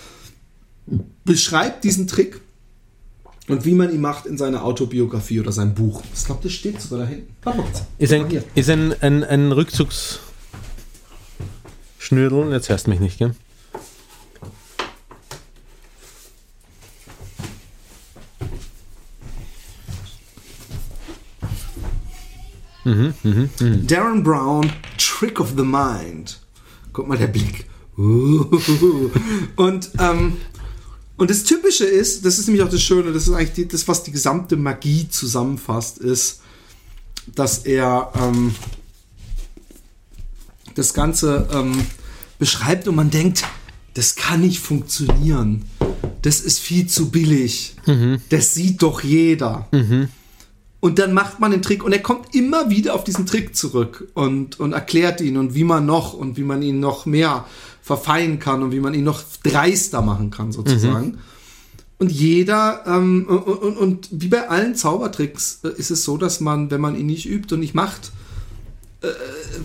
beschreibt diesen Trick Und wie man ihn macht in seiner Autobiografie oder seinem Buch. Ich glaube, das steht sogar da hinten. Ist ein, ist ein, ein, ein Rückzugsschnürdeln, jetzt hörst du mich nicht, gell? Darren Brown, Trick of the Mind. Guck mal, der Blick. Und, ähm, und das Typische ist, das ist nämlich auch das Schöne, das ist eigentlich die, das, was die gesamte Magie zusammenfasst, ist, dass er ähm, das Ganze ähm, beschreibt und man denkt, das kann nicht funktionieren. Das ist viel zu billig. Das sieht doch jeder. Und dann macht man den Trick und er kommt immer wieder auf diesen Trick zurück und, und erklärt ihn und wie man noch und wie man ihn noch mehr verfeinern kann und wie man ihn noch dreister machen kann, sozusagen. Und jeder, ähm, und, und, und wie bei allen Zaubertricks äh, ist es so, dass man, wenn man ihn nicht übt und nicht macht, äh,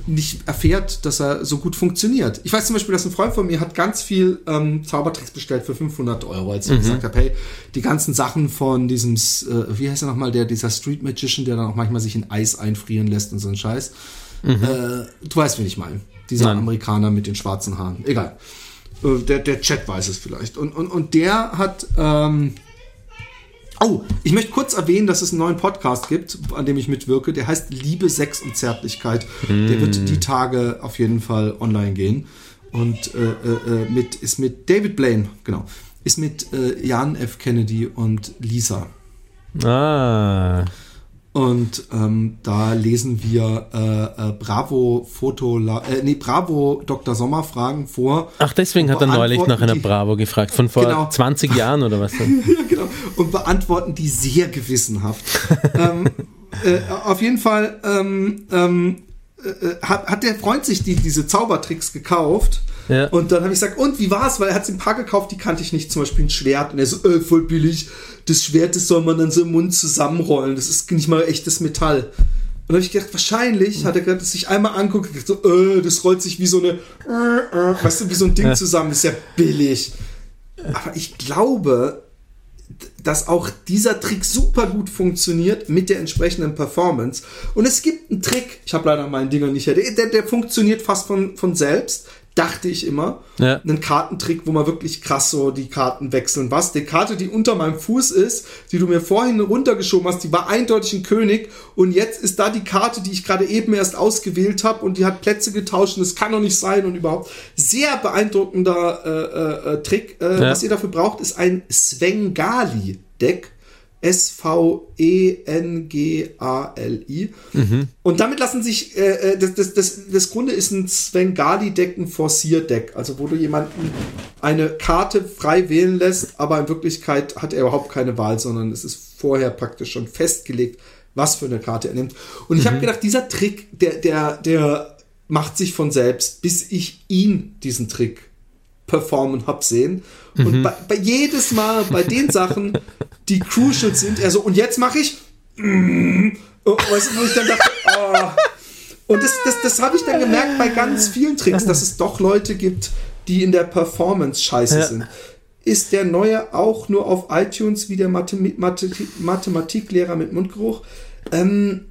nicht erfährt, dass er so gut funktioniert. Ich weiß zum Beispiel, dass ein Freund von mir hat ganz viel ähm, Zaubertricks bestellt für 500 Euro, als ich gesagt habe, hey, die ganzen Sachen von diesem, äh, wie heißt er nochmal, der, dieser Street Magician, der dann auch manchmal sich in Eis einfrieren lässt und so ein Scheiß. Äh, du weißt, wen ich meine. Dieser Nein. Amerikaner mit den schwarzen Haaren. Egal. Äh, der, der Chat weiß es vielleicht. Und, und, und der hat, ähm, Oh, ich möchte kurz erwähnen, dass es einen neuen Podcast gibt, an dem ich mitwirke. Der heißt Liebe, Sex und Zärtlichkeit. Der wird die Tage auf jeden Fall online gehen. Und äh, äh, äh, mit, ist mit David Blaine, genau. Ist mit äh, Jan F. Kennedy und Lisa. Ah. Und ähm, da lesen wir äh, äh, Bravo Foto, äh, nee, Bravo Dr. Sommer Fragen vor. Ach, deswegen hat er neulich nach einer die- Bravo gefragt. Von vor Genau. 20 Jahren oder was? Ja, genau. Und beantworten die sehr gewissenhaft. ähm, äh, auf jeden Fall ähm, ähm, äh, hat, hat der Freund sich die, diese Zaubertricks gekauft. Ja. Und dann habe ich gesagt, und wie war's? Weil er hat ein paar gekauft, die kannte ich nicht, zum Beispiel ein Schwert. Und er so, äh, voll billig. Das Schwert, das soll man dann so im Mund zusammenrollen. Das ist nicht mal echtes Metall. Und dann habe ich gedacht, wahrscheinlich hat er gerade sich einmal anguckt und so, äh, das rollt sich wie so eine, äh, äh, weißt du, wie so ein Ding zusammen. Das ist ja billig. Aber ich glaube, dass auch dieser Trick super gut funktioniert mit der entsprechenden Performance. Und es gibt einen Trick, ich habe leider meinen Dinger nicht, der, der, der funktioniert fast von, von selbst, dachte ich immer. Ja. Einen Kartentrick, wo man wirklich krass so die Karten wechseln. Was? Die Karte, die unter meinem Fuß ist, die du mir vorhin runtergeschoben hast, die war eindeutig ein König. Und jetzt ist da die Karte, die ich gerade eben erst ausgewählt habe und die hat Plätze getauscht und das kann doch nicht sein und überhaupt. Sehr beeindruckender äh, äh, äh, Trick. Äh, Ja. Was ihr dafür braucht, ist ein Svengali-Deck. S-V-E-N-G-A-L-I. Und damit lassen sich, äh, äh, das, das, das, das Grunde ist ein Svengali-Deck, ein Forcier-Deck, also wo du jemanden eine Karte frei wählen lässt, aber in Wirklichkeit hat er überhaupt keine Wahl, sondern es ist vorher praktisch schon festgelegt, was für eine Karte er nimmt. Und ich habe gedacht, dieser Trick, der, der, der macht sich von selbst, bis ich ihn diesen Trick performen hab sehen. Und bei, bei jedes Mal bei den Sachen, die crucial sind, er so, und jetzt mache ich. mm, oh, weißt du, wo ich dann dachte, oh. Und das, das, das habe ich dann gemerkt bei ganz vielen Tricks, dass es doch Leute gibt, die in der Performance scheiße Ja. sind. Ist der neue auch nur auf iTunes wie der Mathe, Mathe, Mathematiklehrer mit Mundgeruch? Ähm,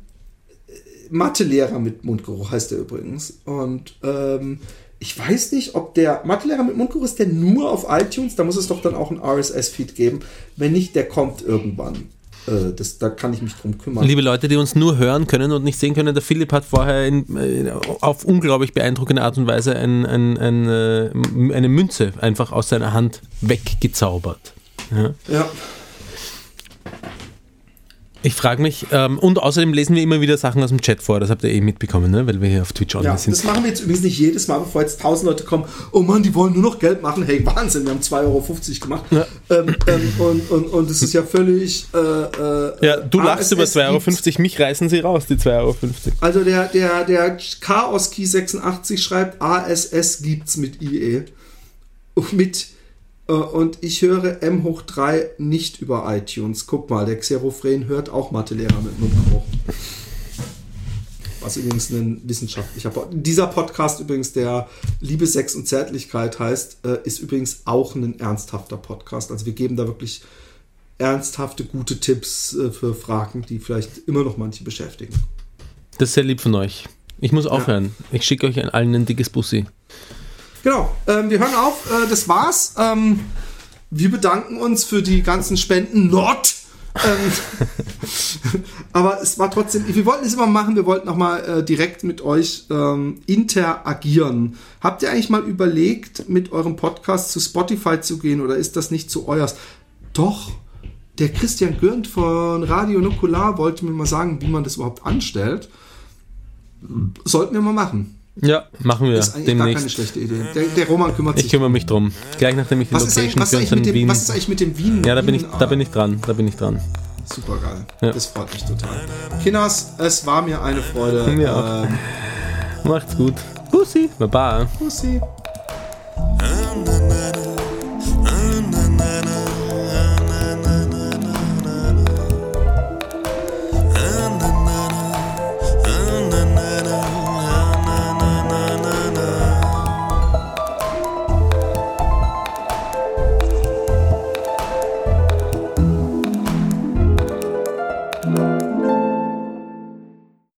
Mathelehrer mit Mundgeruch heißt er übrigens. Und ähm, ich weiß nicht, ob der Mathelehrer mit Mundgeruch ist der nur auf iTunes. Da muss es doch dann auch ein RSS-Feed geben. Wenn nicht, der kommt irgendwann. Äh, das, da kann ich mich drum kümmern. Liebe Leute, die uns nur hören können und nicht sehen können, der Philipp hat vorher in, äh, auf unglaublich beeindruckende Art und Weise ein, ein, ein, äh, eine Münze einfach aus seiner Hand weggezaubert. Ja. ja. Ich frage mich, ähm, und außerdem lesen wir immer wieder Sachen aus dem Chat vor, das habt ihr eh mitbekommen, ne? weil wir hier auf Twitch online Ja, sind. das machen wir jetzt übrigens nicht jedes Mal, bevor jetzt tausend Leute kommen. Oh Mann, die wollen nur noch Geld machen. Hey, Wahnsinn, wir haben 2,50 Euro gemacht. Ja. Ähm, ähm, und, und, und das ist ja völlig. Äh, äh, Ja, du lachst über ASS 2,50 Euro, mich reißen sie raus, die 2,50 Euro. Also der, der, der Chaos Key 86 schreibt, ASS gibt's mit IE. Mit, und ich höre M hoch 3 nicht über iTunes. Guck mal, der Xerophren hört auch Mathelehrer mit Mundgeruch. Was übrigens ein wissenschaftlicher Pod Dieser Podcast übrigens, der Liebe, Sex und Zärtlichkeit heißt, äh, ist übrigens auch ein ernsthafter Podcast. Also wir geben da wirklich ernsthafte, gute Tipps äh, für Fragen, die vielleicht immer noch manche beschäftigen. Das ist sehr lieb von euch. Ich muss aufhören. Ich schicke euch allen ein dickes Bussi. Genau, ähm, wir hören auf. Äh, das war's. Ähm, wir bedanken uns für die ganzen Spenden. Not! ähm, aber es war trotzdem, wir wollten es immer machen, wir wollten nochmal äh, direkt mit euch ähm, interagieren. Habt ihr eigentlich mal überlegt, mit eurem Podcast zu Spotify zu gehen oder ist das nicht zu euers? Doch, der Christian Gürnt von Radio Nukular wollte mir mal sagen, wie man das überhaupt anstellt. Sollten wir mal machen. Ja, machen wir. Das ist eigentlich demnächst. gar keine schlechte Idee. Der, der Roman kümmert sich. Ich kümmere mich drum. Gleich nachdem ich die was Location ist für uns Wien. Was ist eigentlich mit dem Wien? Ja, da bin, ich, da bin ich dran. Da bin ich dran. Super geil. Ja. Das freut mich total. Kinas, es war mir eine Freude. Ja. Ähm, Macht's gut. Pussy. Baba. Pussy.